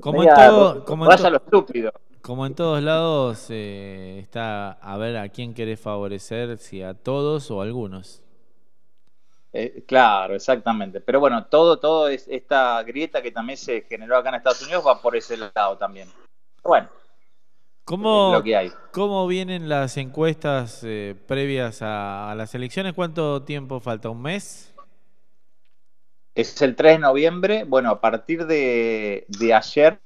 Como en todo- como en lo estúpido. Como en todos lados eh, está a ver a quién querés favorecer, si a todos o a algunos. Eh, claro, exactamente. Pero bueno, todo, todo es esta grieta que también se generó acá en Estados Unidos va por ese lado también. Bueno, ¿Cómo, es lo que hay. ¿Cómo vienen las encuestas eh, previas a, a las elecciones? ¿Cuánto tiempo falta? ¿Un mes? Es el 3 de noviembre. Bueno, a partir de, de ayer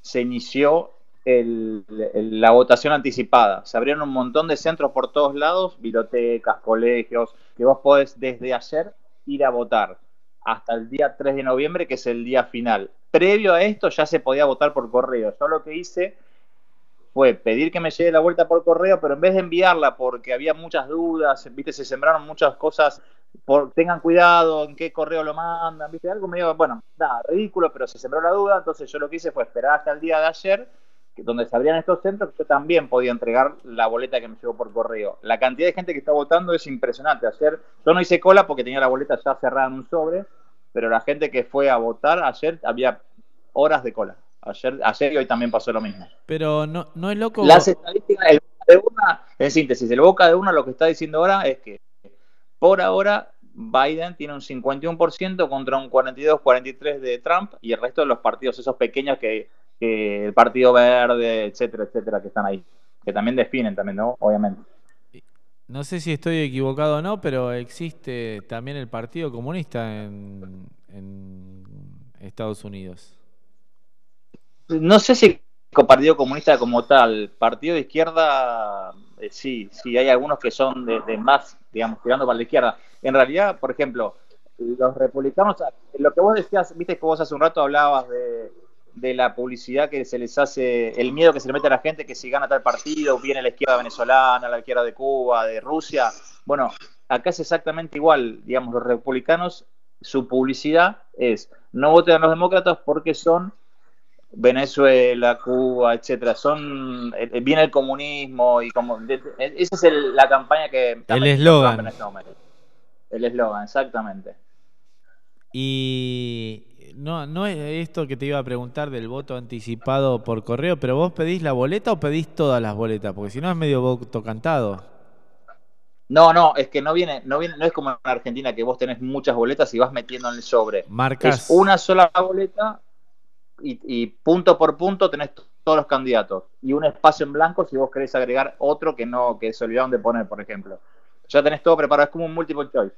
se inició el- el- la votación anticipada. Se abrieron un montón de centros por todos lados, bibliotecas, colegios, que vos podés desde ayer ir a votar hasta el día 3 de noviembre, que es el día final. Previo a esto ya se podía votar por correo. Yo lo que hice fue pedir que me llegue la vuelta por correo, pero en vez de enviarla porque había muchas dudas, viste, se sembraron muchas cosas, por, tengan cuidado en qué correo lo mandan, viste, algo medio, bueno, nada, ridículo, pero se sembró la duda, entonces yo lo que hice fue esperar hasta el día de ayer, donde se abrían estos centros, yo también podía entregar la boleta que me llegó por correo. La cantidad de gente que está votando es impresionante. Ayer yo no hice cola porque tenía la boleta ya cerrada en un sobre, pero la gente que fue a votar ayer había horas de cola. Ayer, ayer y hoy también pasó lo mismo. Pero no, no es loco. Las estadísticas, el Boca de una, en síntesis, el Boca de una lo que está diciendo ahora es que por ahora Biden tiene un 51% contra un 42-43 de Trump y el resto de los partidos, esos pequeños que, que el Partido Verde, etcétera, etcétera, que están ahí, que también definen también, ¿no? Obviamente. No sé si estoy equivocado o no, pero existe también el Partido Comunista en, en Estados Unidos. No sé si con Partido Comunista como tal, Partido de Izquierda, eh, sí, sí, hay algunos que son de, de más, digamos, tirando para la izquierda. En realidad, por ejemplo, los republicanos, lo que vos decías, viste que vos hace un rato hablabas de, de la publicidad que se les hace, el miedo que se le mete a la gente que si gana tal partido, viene la izquierda venezolana, la izquierda de Cuba, de Rusia. Bueno, acá es exactamente igual, digamos, los republicanos, su publicidad es no voten a los demócratas porque son Venezuela, Cuba, etcétera, son eh, viene el comunismo y como de- esa es el- la campaña que El eslogan. Este. El eslogan, exactamente. Y no, no es esto que te iba a preguntar del voto anticipado por correo, pero vos pedís la boleta o pedís todas las boletas, porque si no es medio voto cantado. No, no, es que no viene, no viene, no es como en Argentina que vos tenés muchas boletas y vas metiendo en el sobre. Marcas. Es una sola boleta y, y punto por punto tenés todos los candidatos y un espacio en blanco si vos querés agregar otro que no, que se olvidaron de poner, por ejemplo. Ya tenés todo preparado, es como un multiple choice.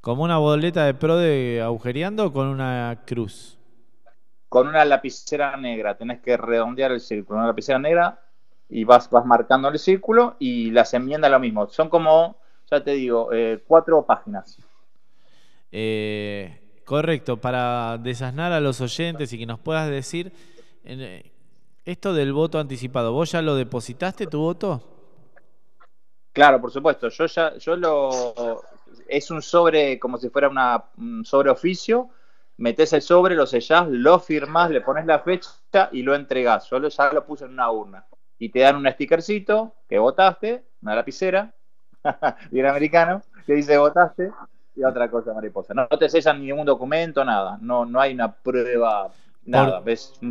Como una boleta de pro de agujereando o con una cruz. Con una lapicera negra, tenés que redondear el círculo, una lapicera negra y vas, vas marcando el círculo y las enmiendas lo mismo. Son como, ya te digo, eh, cuatro páginas. Eh, correcto, para desasnar a los oyentes y que nos puedas decir, eh, esto del voto anticipado, ¿vos ya lo depositaste tu voto? Claro, por supuesto. Yo ya, yo lo es un sobre como si fuera una, un sobre oficio. Metes el sobre, lo sellás, lo firmás, le pones la fecha y lo entregás. Yo lo- ya lo puse en una urna. Y te dan un stickercito que votaste, una lapicera, bien americano, que dice votaste y otra cosa mariposa. No, te sellan ningún documento, nada. No, no hay una prueba, nada.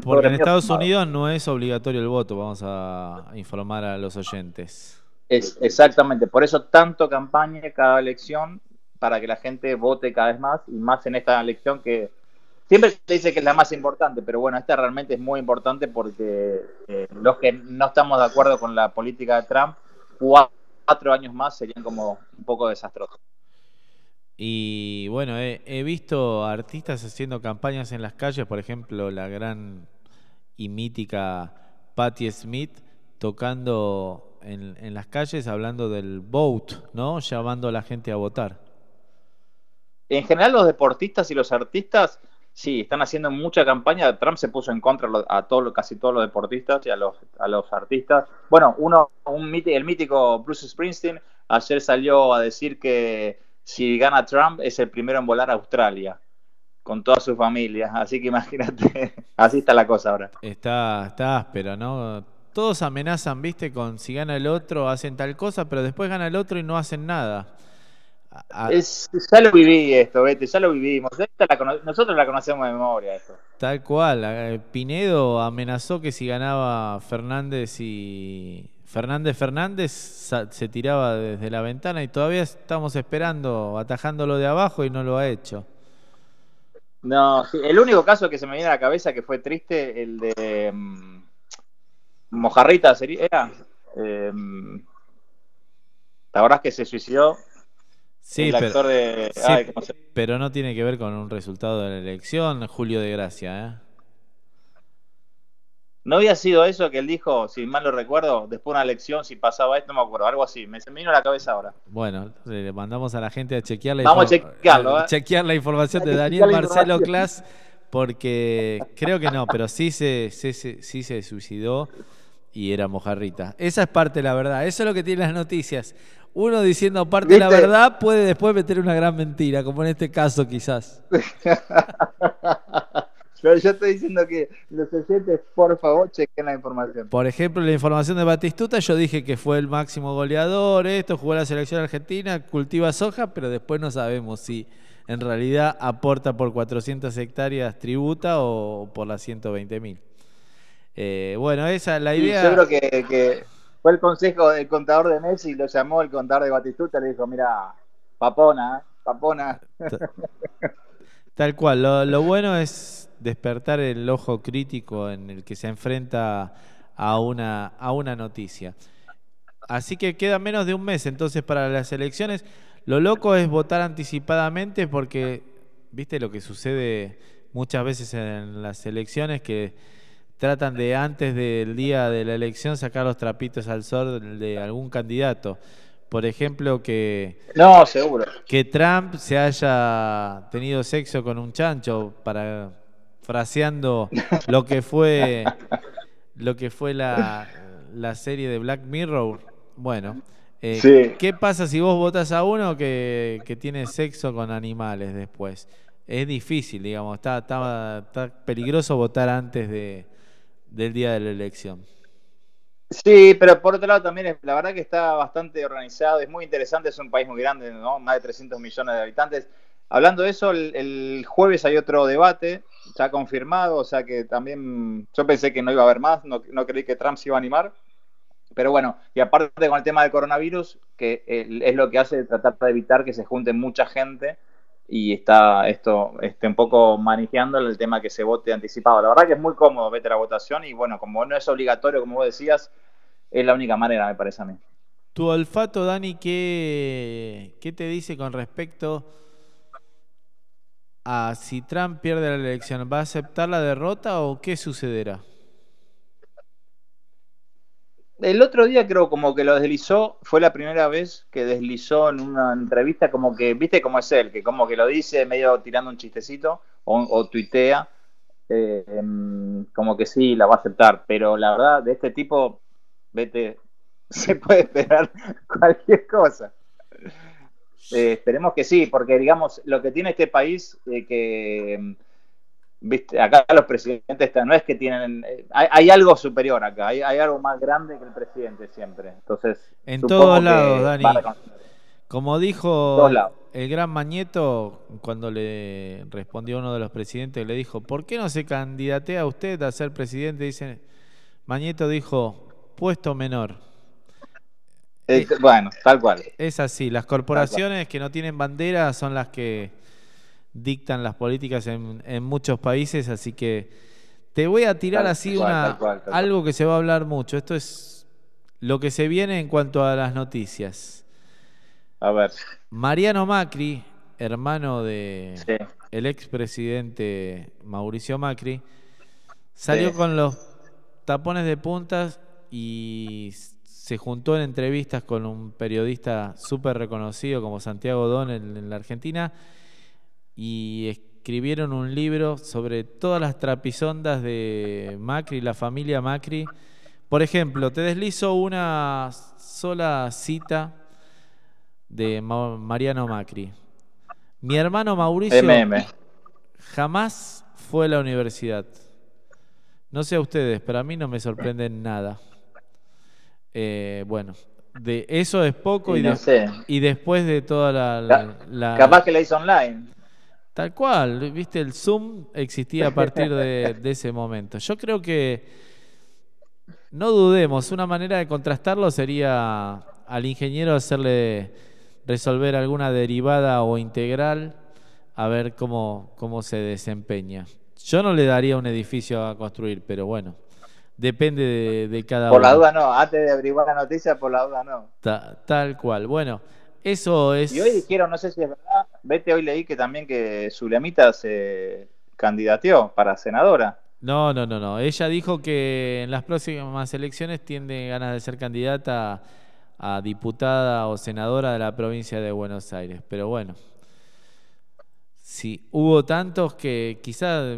Porque en Estados firmado. Unidos no es obligatorio el voto, vamos a informar a los oyentes. Es, exactamente, por eso tanto campaña cada elección para que la gente vote cada vez más y más en esta elección que siempre se dice que es la más importante, pero bueno, esta realmente es muy importante porque eh, los que no estamos de acuerdo con la política de Trump, cua- cuatro años más serían como un poco desastrosos. Y bueno, he, he visto artistas haciendo campañas en las calles, por ejemplo, la gran y mítica Patti Smith tocando en, en las calles hablando del vote, ¿no? Llamando a la gente a votar. En general los deportistas y los artistas sí, están haciendo mucha campaña. Trump se puso en contra a todo, casi todos los deportistas y a los, a los artistas. Bueno, uno, un el mítico Bruce Springsteen ayer salió a decir que si gana Trump es el primero en volar a Australia con toda su familia. Así que imagínate, así está la cosa ahora. Está, está áspero, ¿no? Todos amenazan, viste, con si gana el otro hacen tal cosa, pero después gana el otro y no hacen nada. A- a- Es, ya lo viví esto, vete, ya lo vivimos. Esta la cono- nosotros la conocemos de memoria esto. Tal cual. eh, Pinedo amenazó que si ganaba Fernández y Fernández Fernández se tiraba desde la ventana y todavía estamos esperando, atajándolo de abajo y no lo ha hecho. No, el único caso que se me viene a la cabeza que fue triste, el de mm, Mojarrita, sería. Eh, ¿Te acordás que se suicidó? Sí, el pero, actor de. sí, ay, ¿cómo se- pero no tiene que ver con un resultado de la elección, Julio de Gracia. ¿eh? ¿No había sido eso que él dijo, si mal lo recuerdo, después de una elección, si pasaba esto, no me acuerdo, algo así. Me, se me vino a la cabeza ahora. Bueno, le mandamos a la gente a chequear la, Vamos a chequearlo, ¿eh? chequear la información de Daniel Marcelo. Clas, porque creo que no, pero sí se, sí se- sí se suicidó y era mojarrita. Esa es parte de la verdad, eso es lo que tienen las noticias. Uno diciendo parte de la verdad puede después meter una gran mentira, como en este caso quizás. Yo, yo estoy diciendo que los oyentes, por favor, chequen la información. Por ejemplo, la información de Batistuta, yo dije que fue el máximo goleador, esto, jugó a la selección argentina, cultiva soja, pero después no sabemos si en realidad aporta por 400 hectáreas tributa o por las 120 mil. Eh, bueno, esa la Y idea. Yo creo que, que fue el consejo del contador de Messi, lo llamó el contador de Batistuta, le dijo, mira, papona, ¿eh? papona. Tal cual, lo, lo bueno es despertar el ojo crítico en el que se enfrenta a una, a una noticia. Así que queda menos de un mes entonces para las elecciones. Lo loco es votar anticipadamente porque, viste lo que sucede muchas veces en las elecciones que tratan de antes del día de la elección sacar los trapitos al sol de algún candidato. Por ejemplo, que No, seguro. que Trump se haya tenido sexo con un chancho para fraseando lo que fue lo que fue la, la serie de Black Mirror. Bueno, eh, Sí. ¿qué pasa si vos votas a uno que, que tiene sexo con animales después? Es difícil, digamos, está, está, está peligroso votar antes de, del día de la elección. Sí, pero por otro lado también la verdad que está bastante organizado, es muy interesante, es un país muy grande, ¿no? Más de 300 millones de habitantes. Hablando de eso, el, el jueves hay otro debate, ya confirmado, o sea que también yo pensé que no iba a haber más, no, no creí que Trump se iba a animar, pero bueno, y aparte con el tema del coronavirus, que eh, es lo que hace tratar de evitar que se junte mucha gente y está esto este, un poco manejando el tema que se vote anticipado. La verdad que es muy cómodo vete a la votación y bueno, como no es obligatorio, como vos decías, es la única manera, me parece a mí. Tu olfato, Dani, ¿qué, qué te dice con respecto a si Trump pierde la elección? ¿Va a aceptar la derrota o qué sucederá? El otro día creo como que lo deslizó, fue la primera vez que deslizó en una entrevista como que, viste cómo es él, que como que lo dice medio tirando un chistecito o, o tuitea, eh, em, como que sí, la va a aceptar, pero la verdad de este tipo, vete, se puede esperar cualquier cosa. Eh, esperemos que sí, porque digamos, lo que tiene este país, eh, que em, viste, acá los presidentes no es que tienen, eh, hay, hay algo superior acá, hay, hay algo más grande que el presidente siempre. Entonces, En todos lados, Dani. Como dijo el gran Mañeto cuando le respondió uno de los presidentes, le dijo, ¿por qué no se candidatea usted a ser presidente? Dice, Mañeto dijo, puesto menor. Bueno, tal cual. Es así, las corporaciones que no tienen bandera son las que dictan las políticas en, en muchos países, así que te voy a tirar Tal así una tal algo que se va a hablar mucho. Esto es lo que se viene en cuanto a las noticias. A ver, Mariano Macri, hermano de sí. el expresidente Mauricio Macri, salió Sí. con los tapones de puntas y se juntó en entrevistas con un periodista súper reconocido como Santiago Don en, en la Argentina y escribieron un libro sobre todas las trapisondas de Macri, la familia Macri. Por ejemplo, te deslizo una sola cita de Ma- Mariano Macri. Mi hermano Mauricio MM. jamás fue a la universidad. No sé a ustedes, pero a mí no me sorprende nada. Eh, bueno, de eso es poco y, Y no de- sé. y después de toda la, la- la- Capaz que la hizo online. Tal cual, viste, el Zoom existía a partir de, de ese momento. Yo creo que no dudemos, una manera de contrastarlo sería al ingeniero hacerle resolver alguna derivada o integral a ver cómo, cómo se desempeña. Yo no le daría un edificio a construir, pero bueno, depende de, de cada Por uno. la duda no, antes de averiguar la noticia, por la duda no. Ta- tal cual. Bueno, eso es... Y hoy dijeron, no sé si es verdad, vete, hoy leí que también que Zulemita se candidateó para senadora. No, no, no, no. Ella dijo que en las próximas elecciones tiene ganas de ser candidata a diputada o senadora de la provincia de Buenos Aires. Pero bueno, sí, hubo tantos que quizás,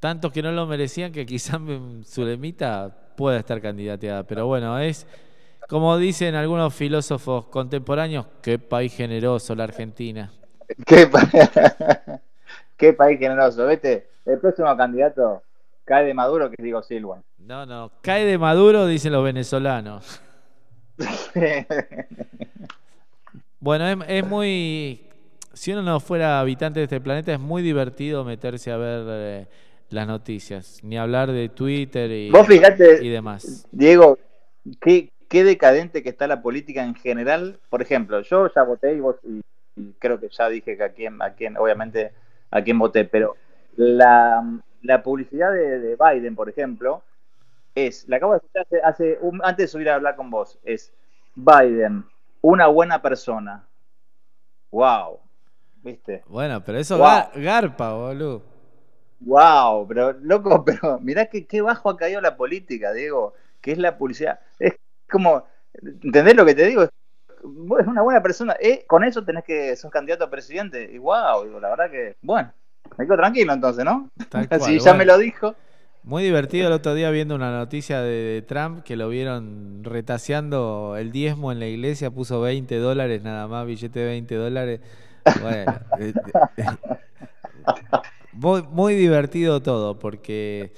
tantos que no lo merecían que quizás Zulemita pueda estar candidateada. Pero bueno, es como dicen algunos filósofos contemporáneos, qué país generoso la Argentina. ¿Qué, pa- Qué país generoso. Vete, el próximo candidato cae de Maduro, que es Diego Silva. No, no, cae de Maduro, dicen los venezolanos. Bueno, es, es muy. Si uno no fuera habitante de este planeta, es muy divertido meterse a ver eh, las noticias, ni hablar de Twitter y, Vos fijate, y demás. Diego, qué, qué decadente que está la política en general. Por ejemplo, yo ya voté y vos y creo que ya dije que a quién, a quién, obviamente a quién voté, pero la, la publicidad de, de Biden, por ejemplo, es, la acabo de escuchar hace, hace un- antes de subir a hablar con vos, es Biden, una buena persona. Wow, ¿viste? Bueno, pero eso Wow. ga- garpa, boludo. Wow, pero loco, pero mirá que qué bajo ha caído la política, Diego, que es la publicidad. Es como, ¿entendés lo que te digo? Es, vos es una buena persona, eh, con eso tenés que sos candidato a presidente. Y wow, digo, la verdad que, bueno, me quedo tranquilo entonces, ¿no? Tal cual, ya bueno. me lo dijo. Muy divertido el otro día viendo una noticia de, Trump que lo vieron retaseando el diezmo en la iglesia, puso 20 dólares nada más, billete de 20 dólares. Bueno, eh, eh, muy, muy divertido todo porque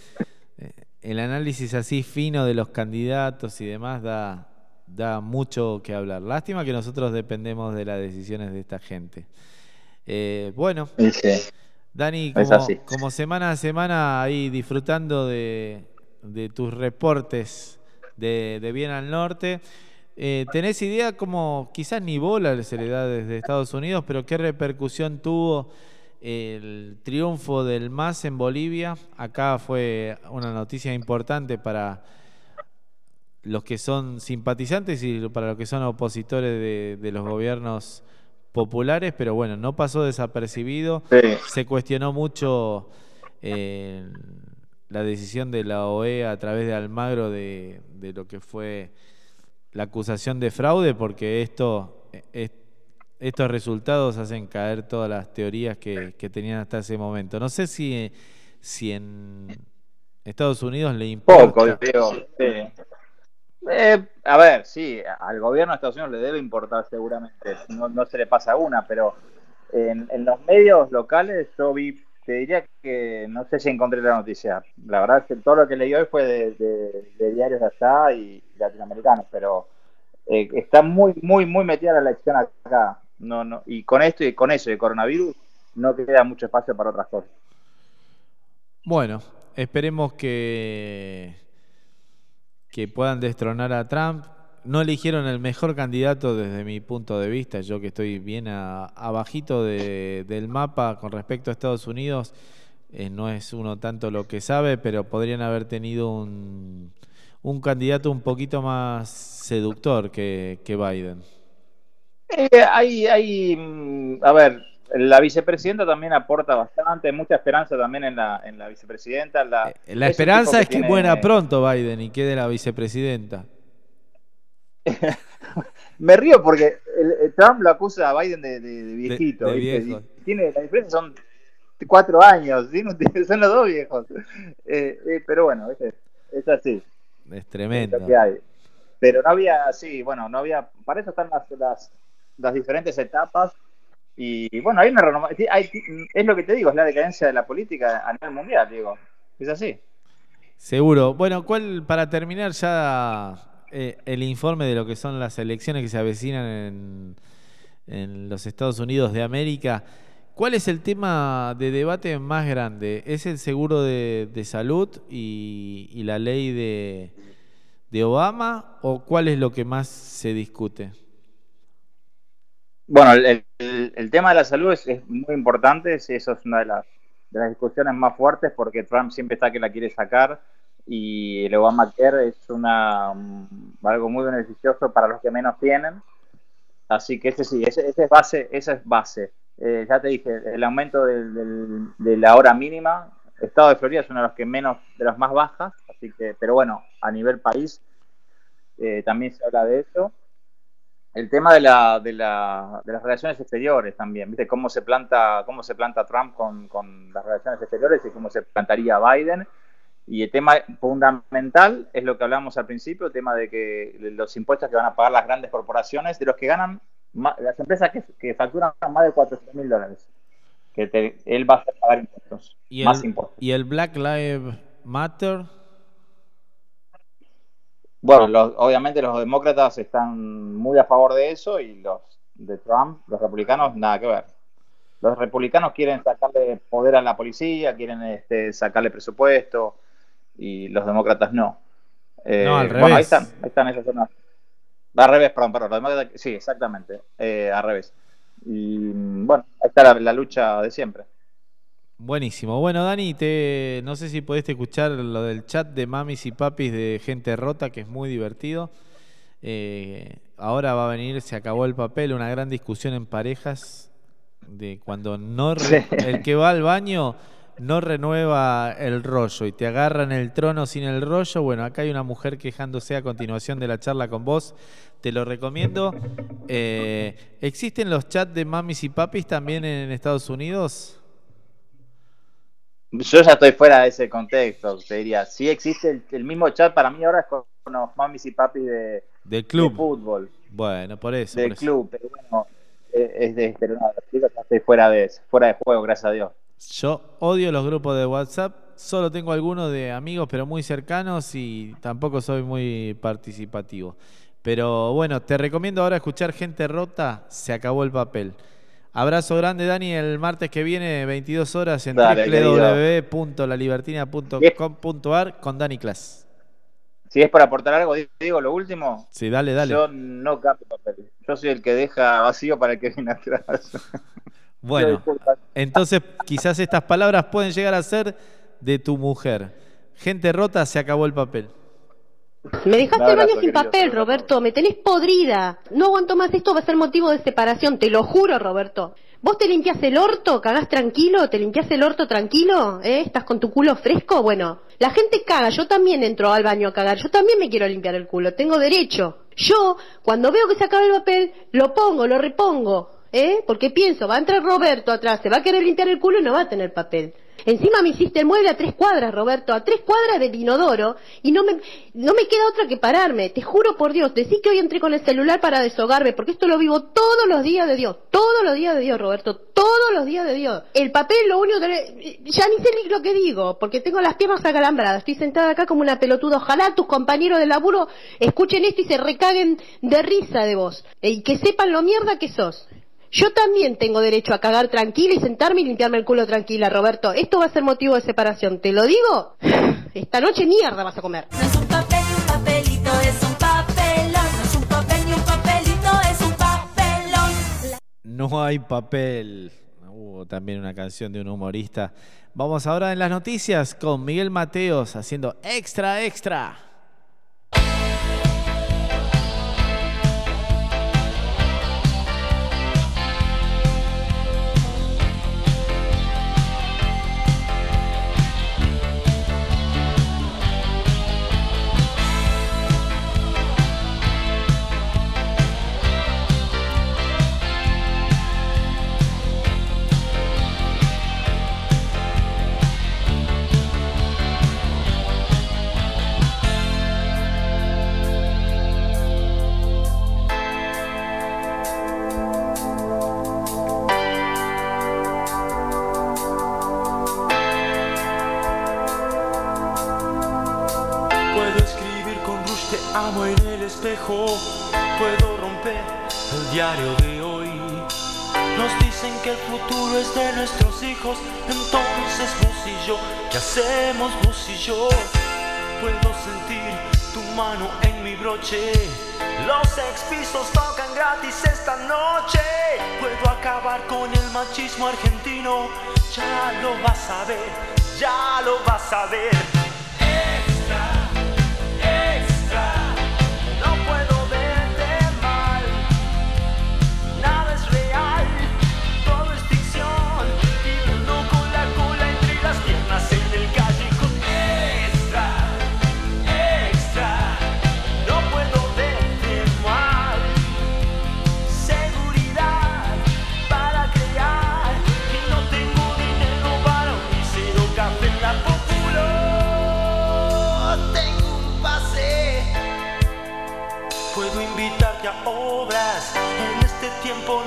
el análisis así fino de los candidatos y demás da, da mucho que hablar. Lástima que nosotros dependemos de las decisiones de esta gente. Eh, bueno, Sí. Dani, como, semana a semana ahí disfrutando de, de tus reportes de, de Bien al Norte, eh, ¿tenés idea como quizás ni bola se le da desde Estados Unidos, pero qué repercusión tuvo el triunfo del MAS en Bolivia? Acá fue una noticia importante para los que son simpatizantes y para los que son opositores de, de los gobiernos populares, pero bueno, no pasó desapercibido. Sí. Se cuestionó mucho eh, la decisión de la OE a través de Almagro de, de lo que fue la acusación de fraude, porque esto, eh, es- estos resultados hacen caer todas las teorías que, que tenían hasta ese momento. No sé si, si en Estados Unidos le importa. Poco, Diego. sí. Eh, a ver, sí, al gobierno de Estados Unidos le debe importar seguramente, no, no se le pasa una, pero en, los medios locales yo vi, te diría que no sé si encontré la noticia. La verdad es que todo lo que leí hoy fue de, diarios de allá y latinoamericanos, pero eh, está muy, muy, muy metida la elección acá. No, no, y con esto y con eso, el coronavirus, no queda mucho espacio para otras cosas. Bueno, esperemos que, que puedan destronar a Trump. No eligieron el mejor candidato desde mi punto de vista, yo que estoy bien abajito de- del mapa con respecto a Estados Unidos, eh, no es uno tanto lo que sabe, pero podrían haber tenido un, un candidato un poquito más seductor que, que Biden. Eh, hay, hay, mm, a ver, la vicepresidenta también aporta bastante, mucha esperanza también en la, en la vicepresidenta. La, un esperanza es que tiene- muera pronto Biden y quede la vicepresidenta. Me río porque el- el Trump lo acusa a Biden de, de- de viejito. tiene, la diferencia son cuatro años, son los dos viejos. Eh, eh, pero bueno, es así. Es es tremendo. lo que hay. Pero no había, sí, bueno, no había, para eso están las, las, las diferentes etapas. Y bueno, hay una es lo que te digo, es la decadencia de la política a nivel mundial, digo. Es así. Seguro. Bueno, ¿cuál, para terminar ya eh, el informe de lo que son las elecciones que se avecinan en, en los Estados Unidos de América, ¿cuál es el tema de debate más grande? ¿Es el seguro de, de salud y, y la ley de, de Obama o cuál es lo que más se discute? Bueno, el, tema de la salud es, muy importante, eso es una de las, de las discusiones más fuertes porque Trump siempre está que la quiere sacar y el Obamacare es una, mm, algo muy beneficioso para los que menos tienen. Así que ese sí, ese, es base, esa es base. Eh, ya te dije, el aumento del- de la hora mínima, estado de Florida es uno de los que menos, de las más bajas, así que, pero bueno, a nivel país eh, también se habla de eso el tema de, la, de, la, de las relaciones exteriores también, ¿viste? Cómo se planta, cómo se planta Trump con, con las relaciones exteriores y cómo se plantaría Biden. Y el tema fundamental es lo que hablamos al principio, el tema de que los impuestos que van a pagar las grandes corporaciones, de los que ganan, las empresas que, que facturan más de 400 mil dólares, que te- él va a hacer pagar impuestos, ¿Y más el, impuestos. ¿Y el Black Lives Matter? Bueno, los- obviamente los demócratas están muy a favor de eso y los de Trump, los republicanos, nada que ver. los republicanos quieren sacarle poder a la policía, quieren este, sacarle presupuesto y los demócratas no. Eh, No, al bueno, ahí revés. están, ahí están esas zonas. Al revés, perdón, perdón. los demócratas- sí, exactamente. eh, al revés. Y mm, bueno, ahí está la, la lucha de siempre. Buenísimo. Bueno, Dani, te, no sé si pudiste escuchar lo del chat de mamis y papis de gente rota, que es muy divertido. Eh, ahora va a venir, se acabó el papel, una gran discusión en parejas de cuando no re- el que va al baño no renueva el rollo y te agarran el trono sin el rollo. Bueno, acá hay una mujer quejándose a continuación de la charla con vos. Te lo recomiendo. Eh, ¿Existen los chats de mamis y papis también en Estados Unidos? Yo ya estoy fuera de ese contexto, te diría. Sí existe el, el mismo chat para mí ahora es con los mamis y papis de, Del de club. fútbol, Bueno, por eso. del por eso. club, pero bueno, eh, es de, pero no, ya estoy fuera de, fuera de juego, gracias a Dios. Yo odio los grupos de WhatsApp. Solo tengo algunos de amigos, pero muy cercanos y tampoco soy muy participativo. Pero bueno, te recomiendo ahora escuchar Gente Rota. Se acabó el papel. Abrazo grande, Dani. El martes que viene, 22 horas, en www.lalibertina.com.ar con Dani Class. Si es para aportar algo, digo lo último. Sí, dale, dale. Yo no cambio papel. Yo soy el que deja vacío para el que viene atrás. Bueno, entonces quizás estas palabras pueden llegar a ser de tu mujer. Gente rota, se acabó el papel. Me dejaste el baño sin querido. papel, Roberto. Me tenés podrida. No aguanto más. Esto va a ser motivo de separación. Te lo juro, Roberto. ¿Vos te limpiás el orto? ¿Cagás tranquilo? ¿Te limpiás el orto tranquilo? ¿Eh? ¿Estás con tu culo fresco? Bueno, la gente caga. Yo también entro al baño a cagar. Yo también me quiero limpiar el culo. Tengo derecho. Yo, cuando veo que se acaba el papel, lo pongo, lo repongo. ¿Eh? Porque pienso, va a entrar Roberto atrás, se va a querer limpiar el culo y no va a tener papel. Encima me hiciste el mueble a tres cuadras, Roberto, a tres cuadras del inodoro, y no me, no me queda otra que pararme. Te juro por Dios, decí que hoy entré con el celular para deshogarme, porque esto lo vivo todos los días de Dios, todos los días de Dios, Roberto, todos los días de Dios. El papel, lo único que... Ya ni sé ni lo que digo, porque tengo las piernas acalambradas, estoy sentada acá como una pelotuda. Ojalá tus compañeros de laburo escuchen esto y se recaguen de risa de vos, y que sepan lo mierda que sos. Yo también tengo derecho a cagar tranquila y sentarme y limpiarme el culo tranquila, Roberto. Esto va a ser motivo de separación. ¿Te lo digo? Esta noche mierda vas a comer. No es un papel ni un papelito, es un papelón. No es un papel ni un papelito, es un papelón. No hay papel. Hubo también una canción de un humorista. Vamos ahora en las noticias con Miguel Mateos haciendo extra, extra. Yo? Puedo sentir tu mano en mi broche. Los ex pisos tocan gratis esta noche. Puedo acabar con el machismo argentino. Ya lo vas a ver, ya lo vas a ver.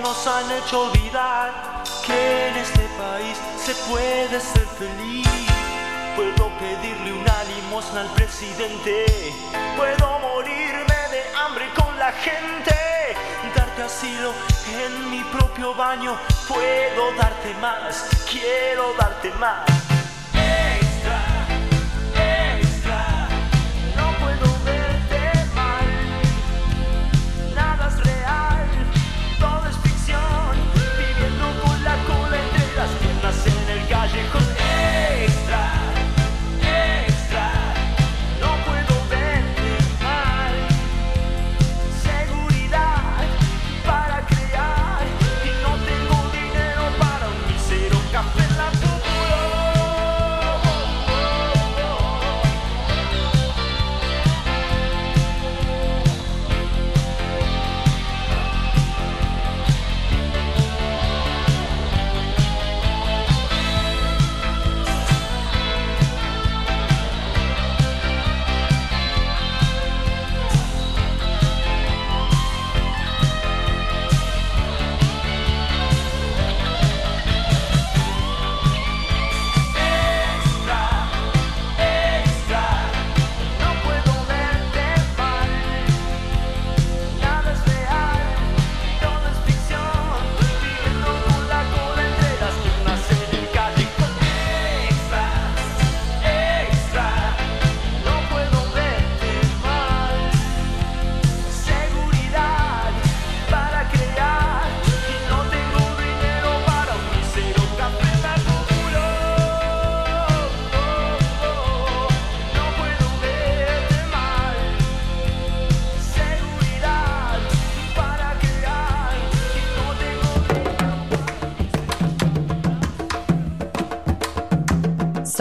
Nos han hecho olvidar que en este país se puede ser feliz. Puedo pedirle una limosna al presidente. Puedo morirme de hambre con la gente. Darte asilo en mi propio baño. Puedo darte más, quiero darte más.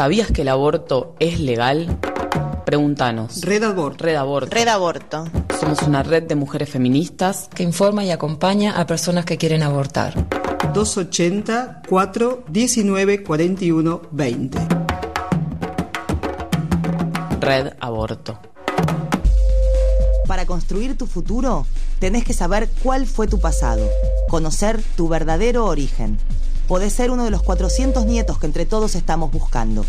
¿Sabías que el aborto es legal? Pregúntanos. Red Aborto. Red Aborto. Red Aborto. Somos una red de mujeres feministas que informa y acompaña a personas que quieren abortar. 280 4 19 41 20. Red Aborto. Para construir tu futuro, tenés que saber cuál fue tu pasado, conocer tu verdadero origen. Podés ser uno de los 400 nietos que entre todos estamos buscando.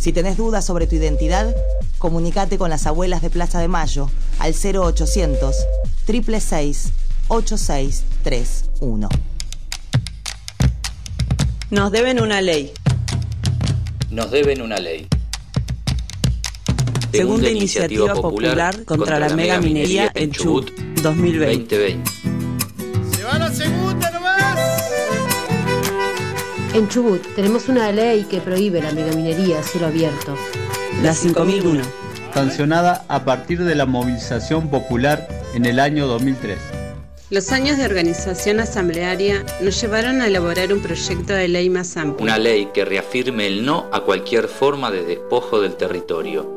Si tenés dudas sobre tu identidad, comunicate con las abuelas de Plaza de Mayo al 0800 666 8631. Nos deben una ley. Nos deben una ley. Segunda iniciativa popular contra la mega minería en Chubut 2020. 2020. En Chubut tenemos una ley que prohíbe la megaminería a cielo abierto. La 5001. sancionada a partir de la movilización popular en el año 2003. Los años de organización asamblearia nos llevaron a elaborar un proyecto de ley más amplio. Una ley que reafirme el no a cualquier forma de despojo del territorio.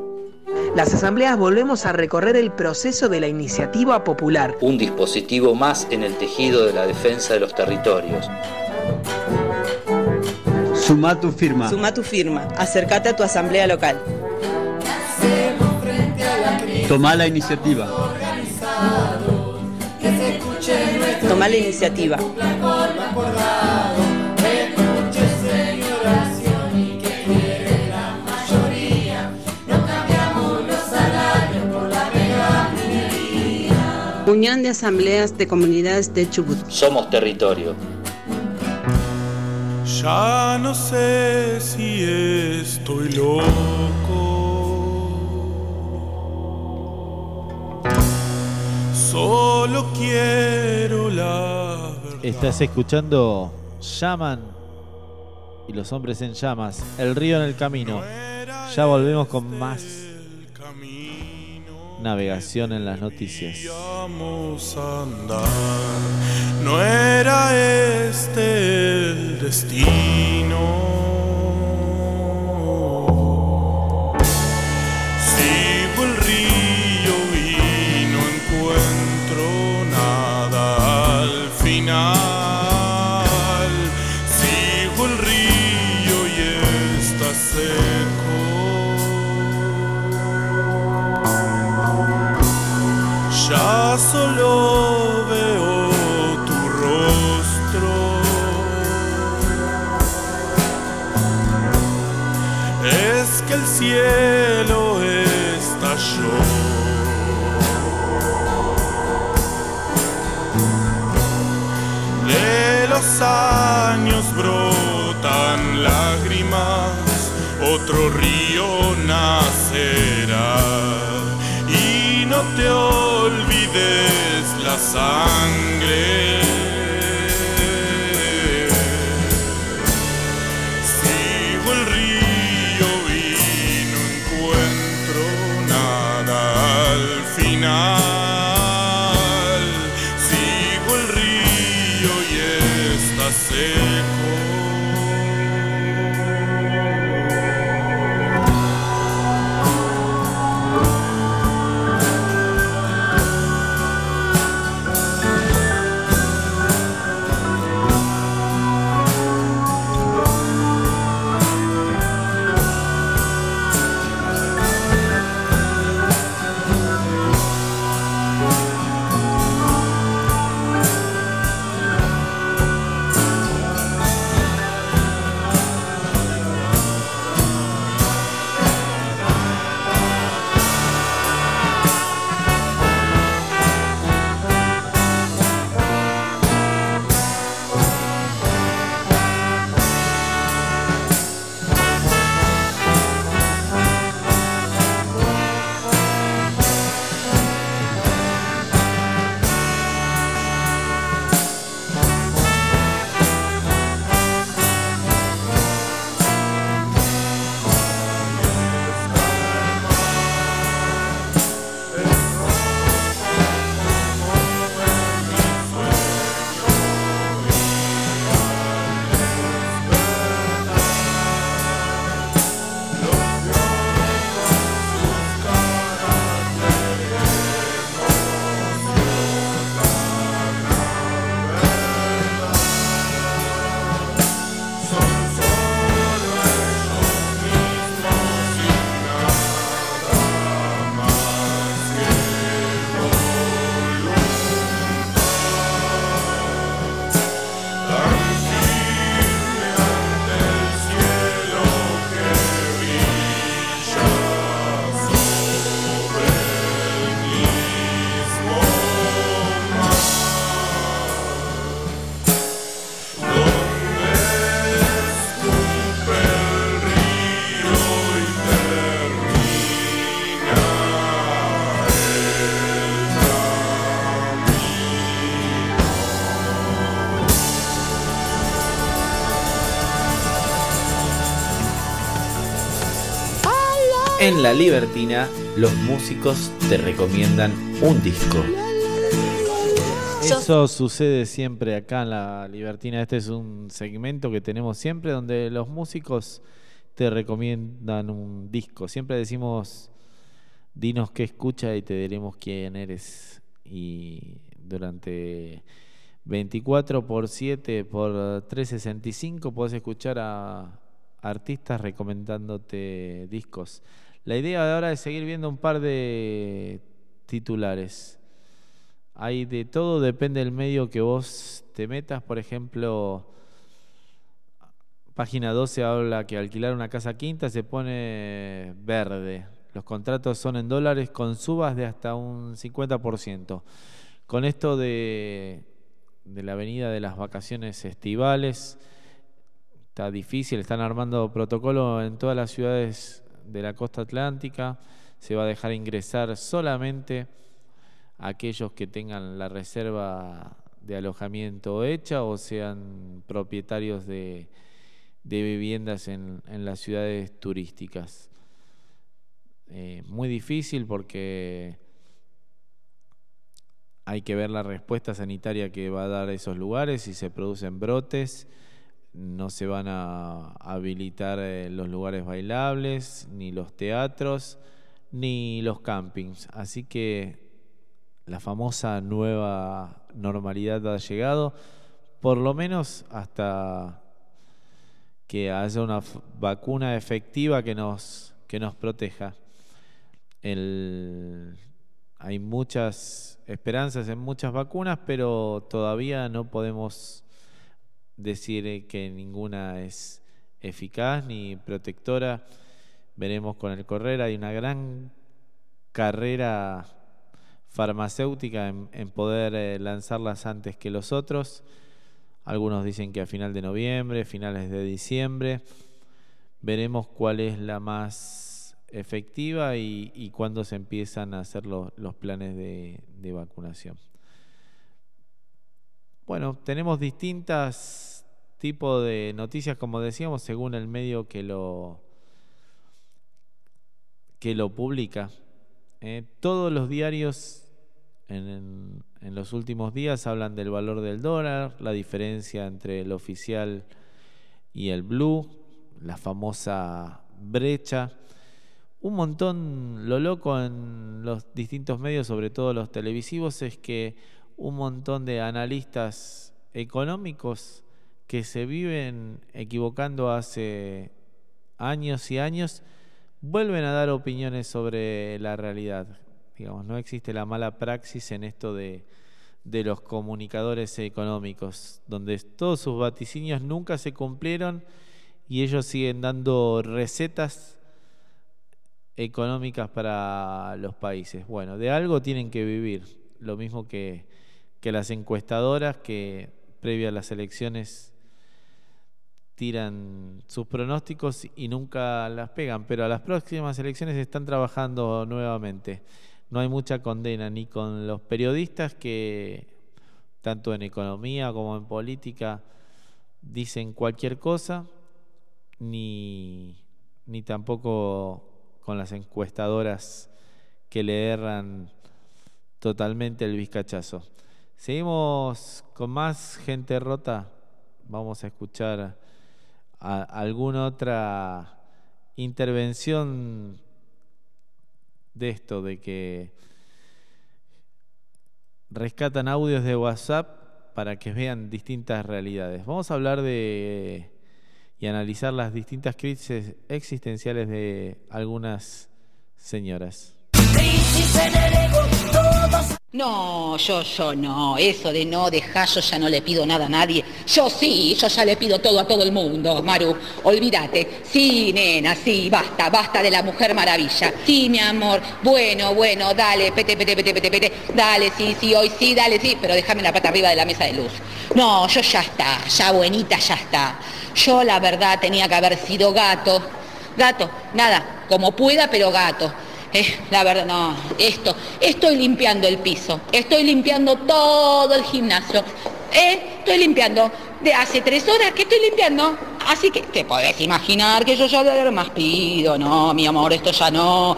Las asambleas volvemos a recorrer el proceso de la iniciativa popular. Un dispositivo más en el tejido de la defensa de los territorios. Suma tu firma. Suma tu firma. Acércate a tu asamblea local. Toma la iniciativa. Toma la iniciativa. Unión de Asambleas de Comunidades de Chubut. Somos territorio. Ya no sé si estoy loco. Solo quiero la Estás escuchando Llaman y los hombres en llamas, el río en el camino. Ya volvemos con más navegación en las noticias. Andar. No era este el destino. Sigo el río y encuentro nada al final. solo veo tu rostro. Es que el cielo estalló. De los años brotan lágrimas, otro río nacerá y no te willst, lass an. En La Libertina, los músicos te recomiendan un disco. Eso sucede siempre acá en La Libertina. Este es un segmento que tenemos siempre donde los músicos te recomiendan un disco. Siempre decimos, dinos qué escucha y te diremos quién eres. Y durante 24 por 7 por 365 podés escuchar a artistas recomendándote discos. La idea de ahora es seguir viendo un par de titulares. Hay de todo, depende del medio que vos te metas. Por ejemplo, página 12 habla que alquilar una casa quinta se pone verde. Los contratos son en dólares con subas de hasta un 50%. Con esto de, de la venida de las vacaciones estivales, está difícil, están armando protocolo en todas las ciudades de la costa atlántica. Se va a dejar ingresar solamente a aquellos que tengan la reserva de alojamiento hecha o sean propietarios de, de viviendas en, en, las ciudades turísticas. Eh, muy difícil porque hay que ver la respuesta sanitaria que va a dar esos lugares, si se producen brotes no se van a habilitar eh, los lugares bailables, ni los teatros, ni los campings. Así que la famosa nueva normalidad ha llegado, por lo menos hasta que haya una vacuna efectiva que nos, que nos proteja. hay muchas esperanzas en muchas vacunas, pero todavía no podemos decir eh, que ninguna es eficaz ni protectora. Veremos con el correr, hay una gran carrera farmacéutica en, poder eh, lanzarlas antes que los otros. Algunos dicen que a final de noviembre, finales de diciembre, veremos cuál es la más efectiva y, cuándo se empiezan a hacer lo- los planes de, de vacunación. Bueno, tenemos distintas tipos de noticias, como decíamos, según el medio que lo, que lo publica. Eh, todos los diarios en- en los últimos días hablan del valor del dólar, la diferencia entre el oficial y el blue, la famosa brecha. Un montón, lo loco en los distintos medios, sobre todo los televisivos, es que un montón de analistas económicos que se viven equivocando hace años y años, vuelven a dar opiniones sobre la realidad. Digamos, no existe la mala praxis en esto de, de los comunicadores económicos, donde todos sus vaticinios nunca se cumplieron y ellos siguen dando recetas económicas para los países. Bueno, de algo tienen que vivir, lo mismo que, que las encuestadoras que previa a las elecciones tiran sus pronósticos y nunca las pegan, pero a las próximas elecciones están trabajando nuevamente. No hay mucha condena ni con los periodistas que, tanto en economía como en política, dicen cualquier cosa, ni, ni tampoco con las encuestadoras que le erran totalmente el vizcachazo. Seguimos con más gente rota. Vamos a escuchar alguna otra intervención de esto, de que rescatan audios de WhatsApp para que vean distintas realidades. Vamos a hablar de y analizar las distintas crisis existenciales de algunas señoras. No, yo, yo no. Eso de no dejar, yo ya no le pido nada a nadie. Yo sí, yo ya le pido todo a todo el mundo, Maru. Olvídate. Sí, nena, sí, basta, basta de la mujer maravilla. Sí, mi amor. Bueno, bueno, dale, pete, pete, pete, pete, pete. Dale, sí, sí, hoy sí, dale, sí, pero déjame la pata arriba de la mesa de luz. No, yo ya está, ya buenita, ya está. Yo la verdad tenía que haber sido gato. Gato, nada, como pueda, pero gato. Eh, la verdad, no, esto, estoy limpiando el piso, estoy limpiando todo el gimnasio, eh, estoy limpiando, de hace tres horas que estoy limpiando, así que te podés imaginar que yo ya de más pido, no, mi amor, esto ya no,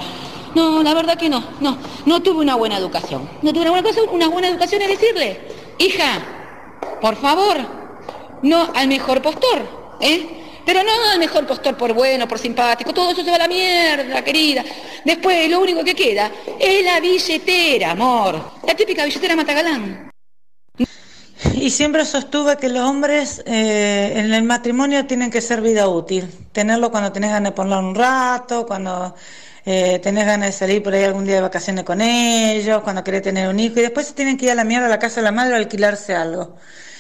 no, la verdad que no, no, no tuve una buena educación, no tuve una buena educación, una buena educación es decirle, hija, por favor, no al mejor postor, ¿eh? Pero no al mejor postor por bueno, por simpático, todo eso se va a la mierda, querida. Después lo único que queda es la billetera, amor. La típica billetera matagalán. Y siempre sostuve que los hombres eh, en el matrimonio tienen que ser vida útil. Tenerlo cuando tenés ganas de ponerlo un rato, cuando eh, tenés ganas de salir por ahí algún día de vacaciones con ellos, cuando querés tener un hijo. Y después se tienen que ir a la mierda a la casa de la madre o alquilarse algo.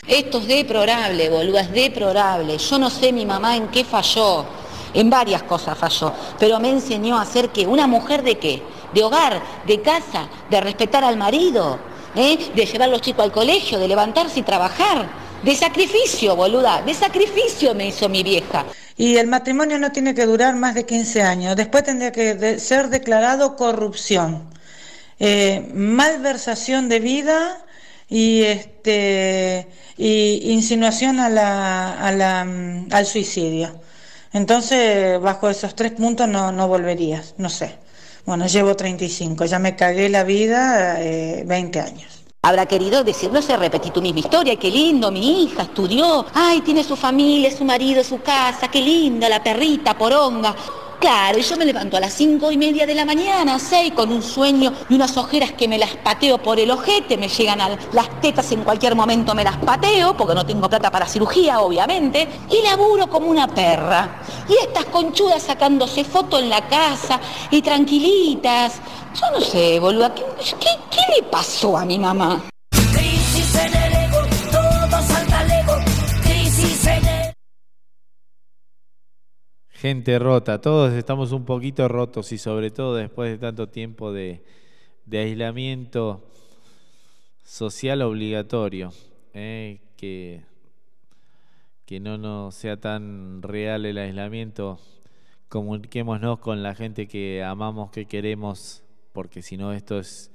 Esto es deplorable, boluda, es deplorable. Yo no sé mi mamá en qué falló. En varias cosas falló, pero me enseñó a ser que una mujer de qué? De hogar, de casa, de respetar al marido, ¿eh? de llevar a los chicos al colegio, de levantarse y trabajar. De sacrificio, boluda, de sacrificio me hizo mi vieja. Y el matrimonio no tiene que durar más de 15 años. Después tendría que ser declarado corrupción, eh, malversación de vida y este y insinuación a la, a la, mm, al suicidio. Entonces, bajo esos tres puntos no, no volverías, no sé. Bueno, llevo 35, ya me cagué la vida eh, 20 años. Habrá querido decir, no sé, repetí tu misma historia, qué lindo, mi hija estudió, ay, tiene su familia, su marido, su casa, qué linda, la perrita, poronga. Claro, y yo me levanto a las cinco y media de la mañana, seis, con un sueño y unas ojeras que me las pateo por el ojete, me llegan a las tetas en cualquier momento, me las pateo, porque no tengo plata para cirugía, obviamente, y laburo como una perra. Y estas conchudas sacándose fotos en la casa y tranquilitas. Yo no sé, boluda, ¿qué, qué, qué le pasó a mi mamá? Gente rota, todos estamos un poquito rotos y sobre todo después de tanto tiempo de, aislamiento social obligatorio, eh, que, que no nos sea tan real el aislamiento comuniquémonos con la gente que amamos, que queremos, porque si no esto es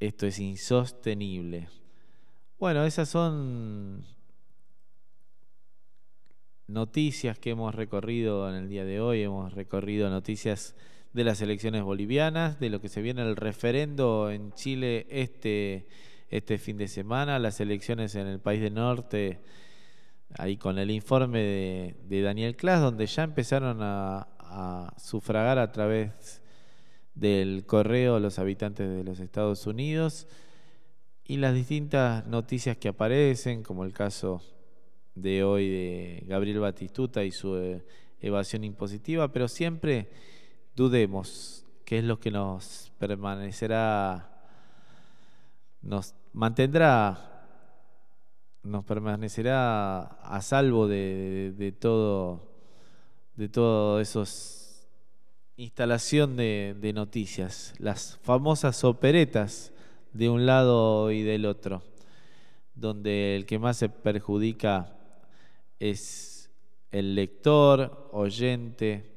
esto es insostenible. Bueno, esas son noticias que hemos recorrido en el día de hoy. Hemos recorrido noticias de las elecciones bolivianas, de lo que se viene el referendo en Chile este, este fin de semana, las elecciones en el país del norte, ahí con el informe de, Daniel Klaas, donde ya empezaron a, a sufragar a través del correo los habitantes de los Estados Unidos y las distintas noticias que aparecen, como el caso de hoy de Gabriel Batistuta y su eh, evasión impositiva, pero siempre dudemos qué es lo que nos permanecerá, nos mantendrá, nos permanecerá a salvo de, de todo, de todos esos instalación de, de, noticias, las famosas operetas de un lado y del otro, donde el que más se perjudica es el lector, oyente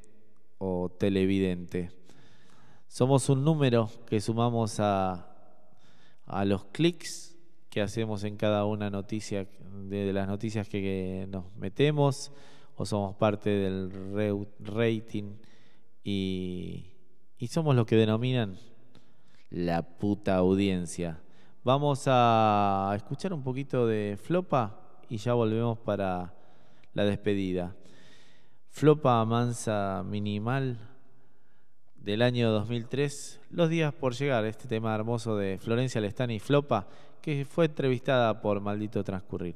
o televidente. Somos un número que sumamos a, a los clics que hacemos en cada una noticia de las noticias que, que nos metemos o somos parte del rating y, somos lo que denominan la puta audiencia. Vamos a escuchar un poquito de Flopa y ya volvemos para la despedida. Flopa Mansa Minimal del año 2003, Los días por llegar, este tema hermoso de Florencia Lestani Flopa, que fue entrevistada por Maldito Transcurrir.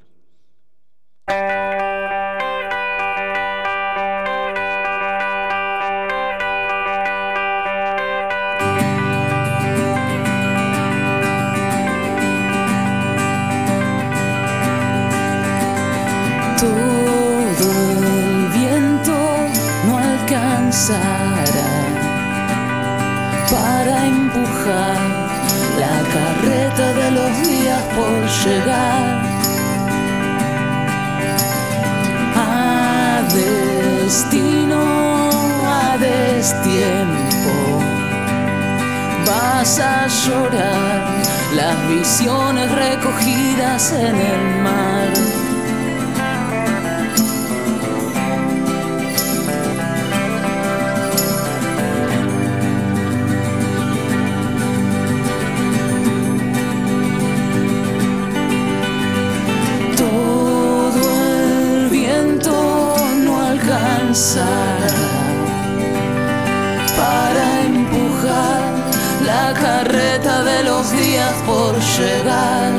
Por llegar a destino, a destiempo. Vas a llorar las visiones recogidas en el mar para empujar la carreta de los días por llegar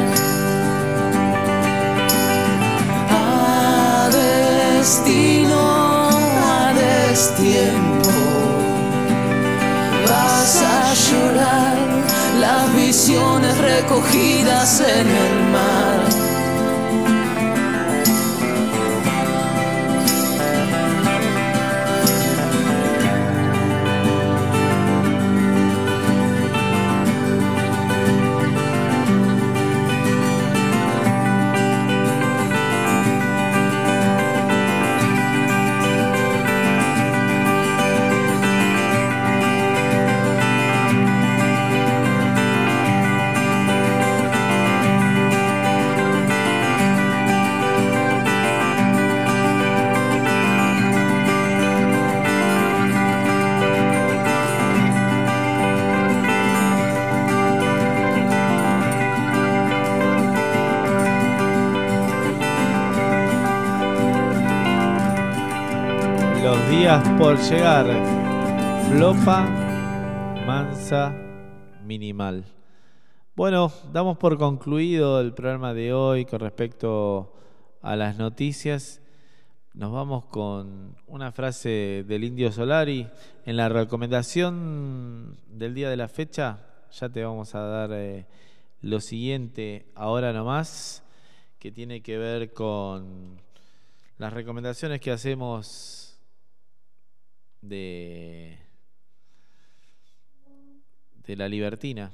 a destino, a destiempo. Vas a llorar las visiones recogidas en el mar por llegar. Flopa, mansa, minimal. Bueno, damos por concluido el programa de hoy con respecto a las noticias. Nos vamos con una frase del Indio Solari. En la recomendación del día de la fecha, ya te vamos a dar eh, lo siguiente ahora nomás, que tiene que ver con las recomendaciones que hacemos de, de la libertina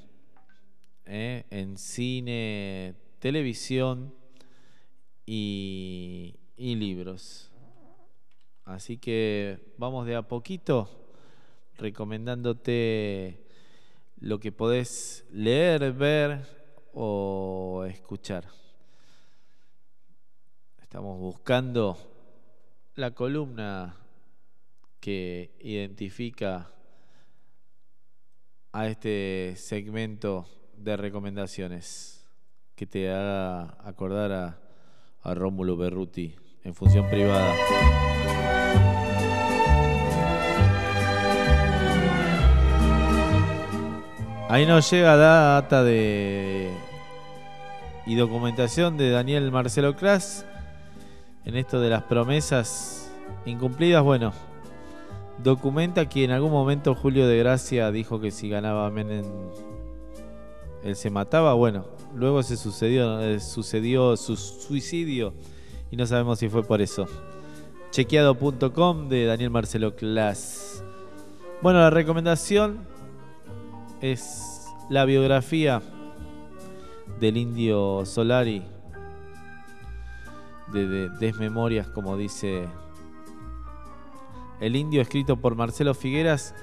¿eh? en cine, televisión y, y libros. Así que vamos de a poquito recomendándote lo que podés leer, ver o escuchar. Estamos buscando la columna que identifica a este segmento de recomendaciones que te haga acordar a, a Rómulo Berruti en función privada. Ahí nos llega la data de y documentación de Daniel Marcelo Cras en esto de las promesas incumplidas. Bueno, documenta que en algún momento Julio de Gracia dijo que si ganaba Menem él se mataba. Bueno, luego se sucedió, eh, sucedió su suicidio y no sabemos si fue por eso. Chequeado.com de Daniel Marcelo Clas. Bueno, la recomendación es la biografía del indio Solari, de, Desmemorias, como dice el indio, escrito por Marcelo Figueras.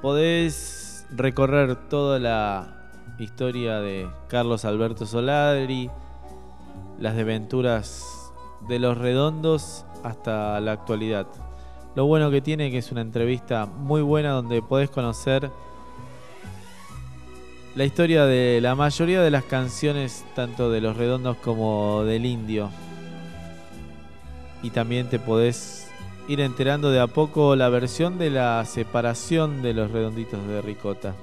Podés recorrer toda la historia de Carlos Alberto Solari, las desventuras de los redondos hasta la actualidad. Lo bueno que tiene que es una entrevista muy buena donde podés conocer la historia de la mayoría de las canciones, tanto de los redondos como del indio. Y también te podés ir enterando de a poco la versión de la separación de los redonditos de ricota.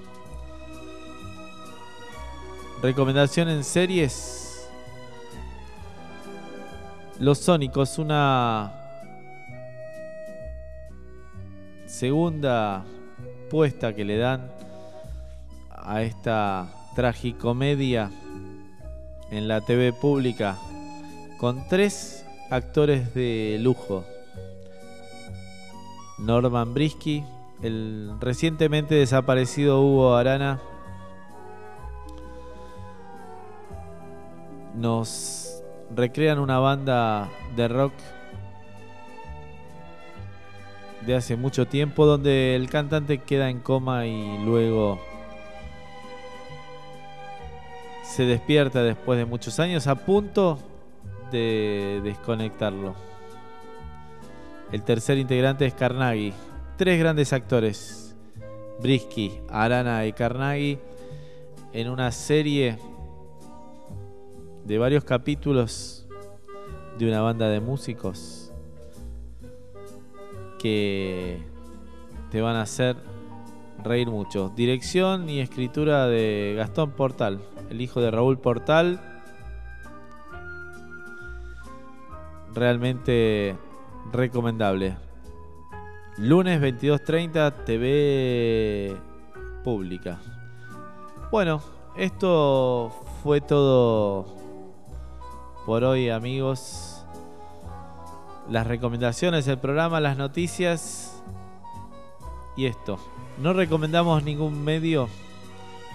Recomendación en series. Los Sónicos, una segunda puesta que le dan a esta tragicomedia en la TV pública con tres actores de lujo. Norman Brisky, el recientemente desaparecido Hugo Arana, nos recrean una banda de rock de hace mucho tiempo donde el cantante queda en coma y luego se despierta después de muchos años a punto de desconectarlo. El tercer integrante es Carnaghi. Tres grandes actores, Brisky, Arana y Carnaghi, en una serie de varios capítulos de una banda de músicos que te van a hacer reír mucho. Dirección y escritura de Gastón Portal, el hijo de Raúl Portal. Realmente recomendable. Lunes 22.30 TV pública. Bueno, esto fue todo por hoy amigos. Las recomendaciones del programa, las noticias y esto. No recomendamos ningún medio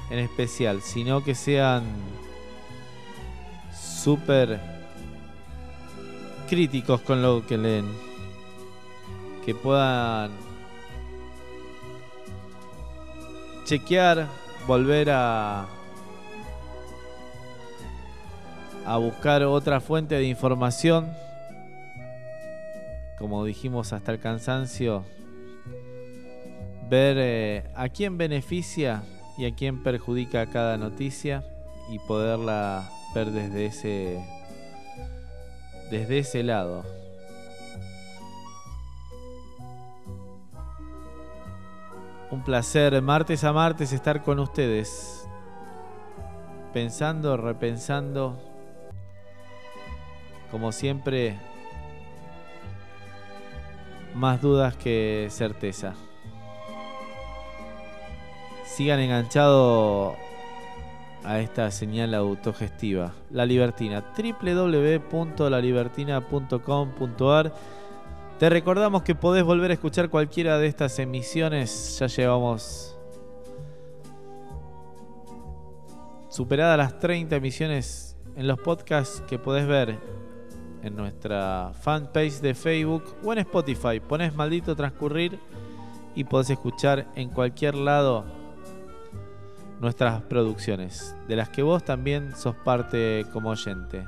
en especial, sino que sean súper críticos con lo que leen. Que puedan chequear, volver a a buscar otra fuente de información. Como dijimos hasta el cansancio, ver eh, a quién beneficia y a quién perjudica cada noticia y poderla ver desde ese desde ese lado. Un placer martes a martes estar con ustedes. Pensando, repensando. Como siempre, más dudas que certeza sigan enganchados a esta señal autogestiva. La Libertina, www.lalibertina.com.ar. Te recordamos que podés volver a escuchar cualquiera de estas emisiones. Ya llevamos superadas las 30 emisiones en los podcasts que podés ver en nuestra fanpage de Facebook o en Spotify. Pones maldito transcurrir y podés escuchar en cualquier lado nuestras producciones, de las que vos también sos parte como oyente.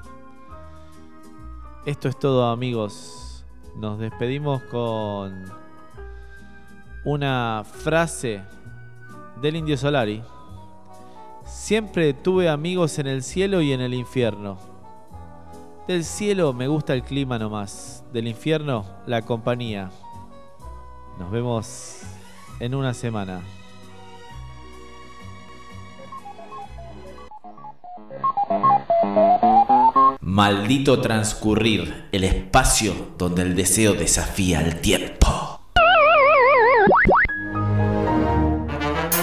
Esto es todo amigos. Nos despedimos con una frase del Indio Solari. Siempre tuve amigos en el cielo y en el infierno. Del cielo me gusta el clima nomás, del infierno la compañía. Nos vemos en una semana. Maldito transcurrir, el espacio donde el deseo desafía el tiempo.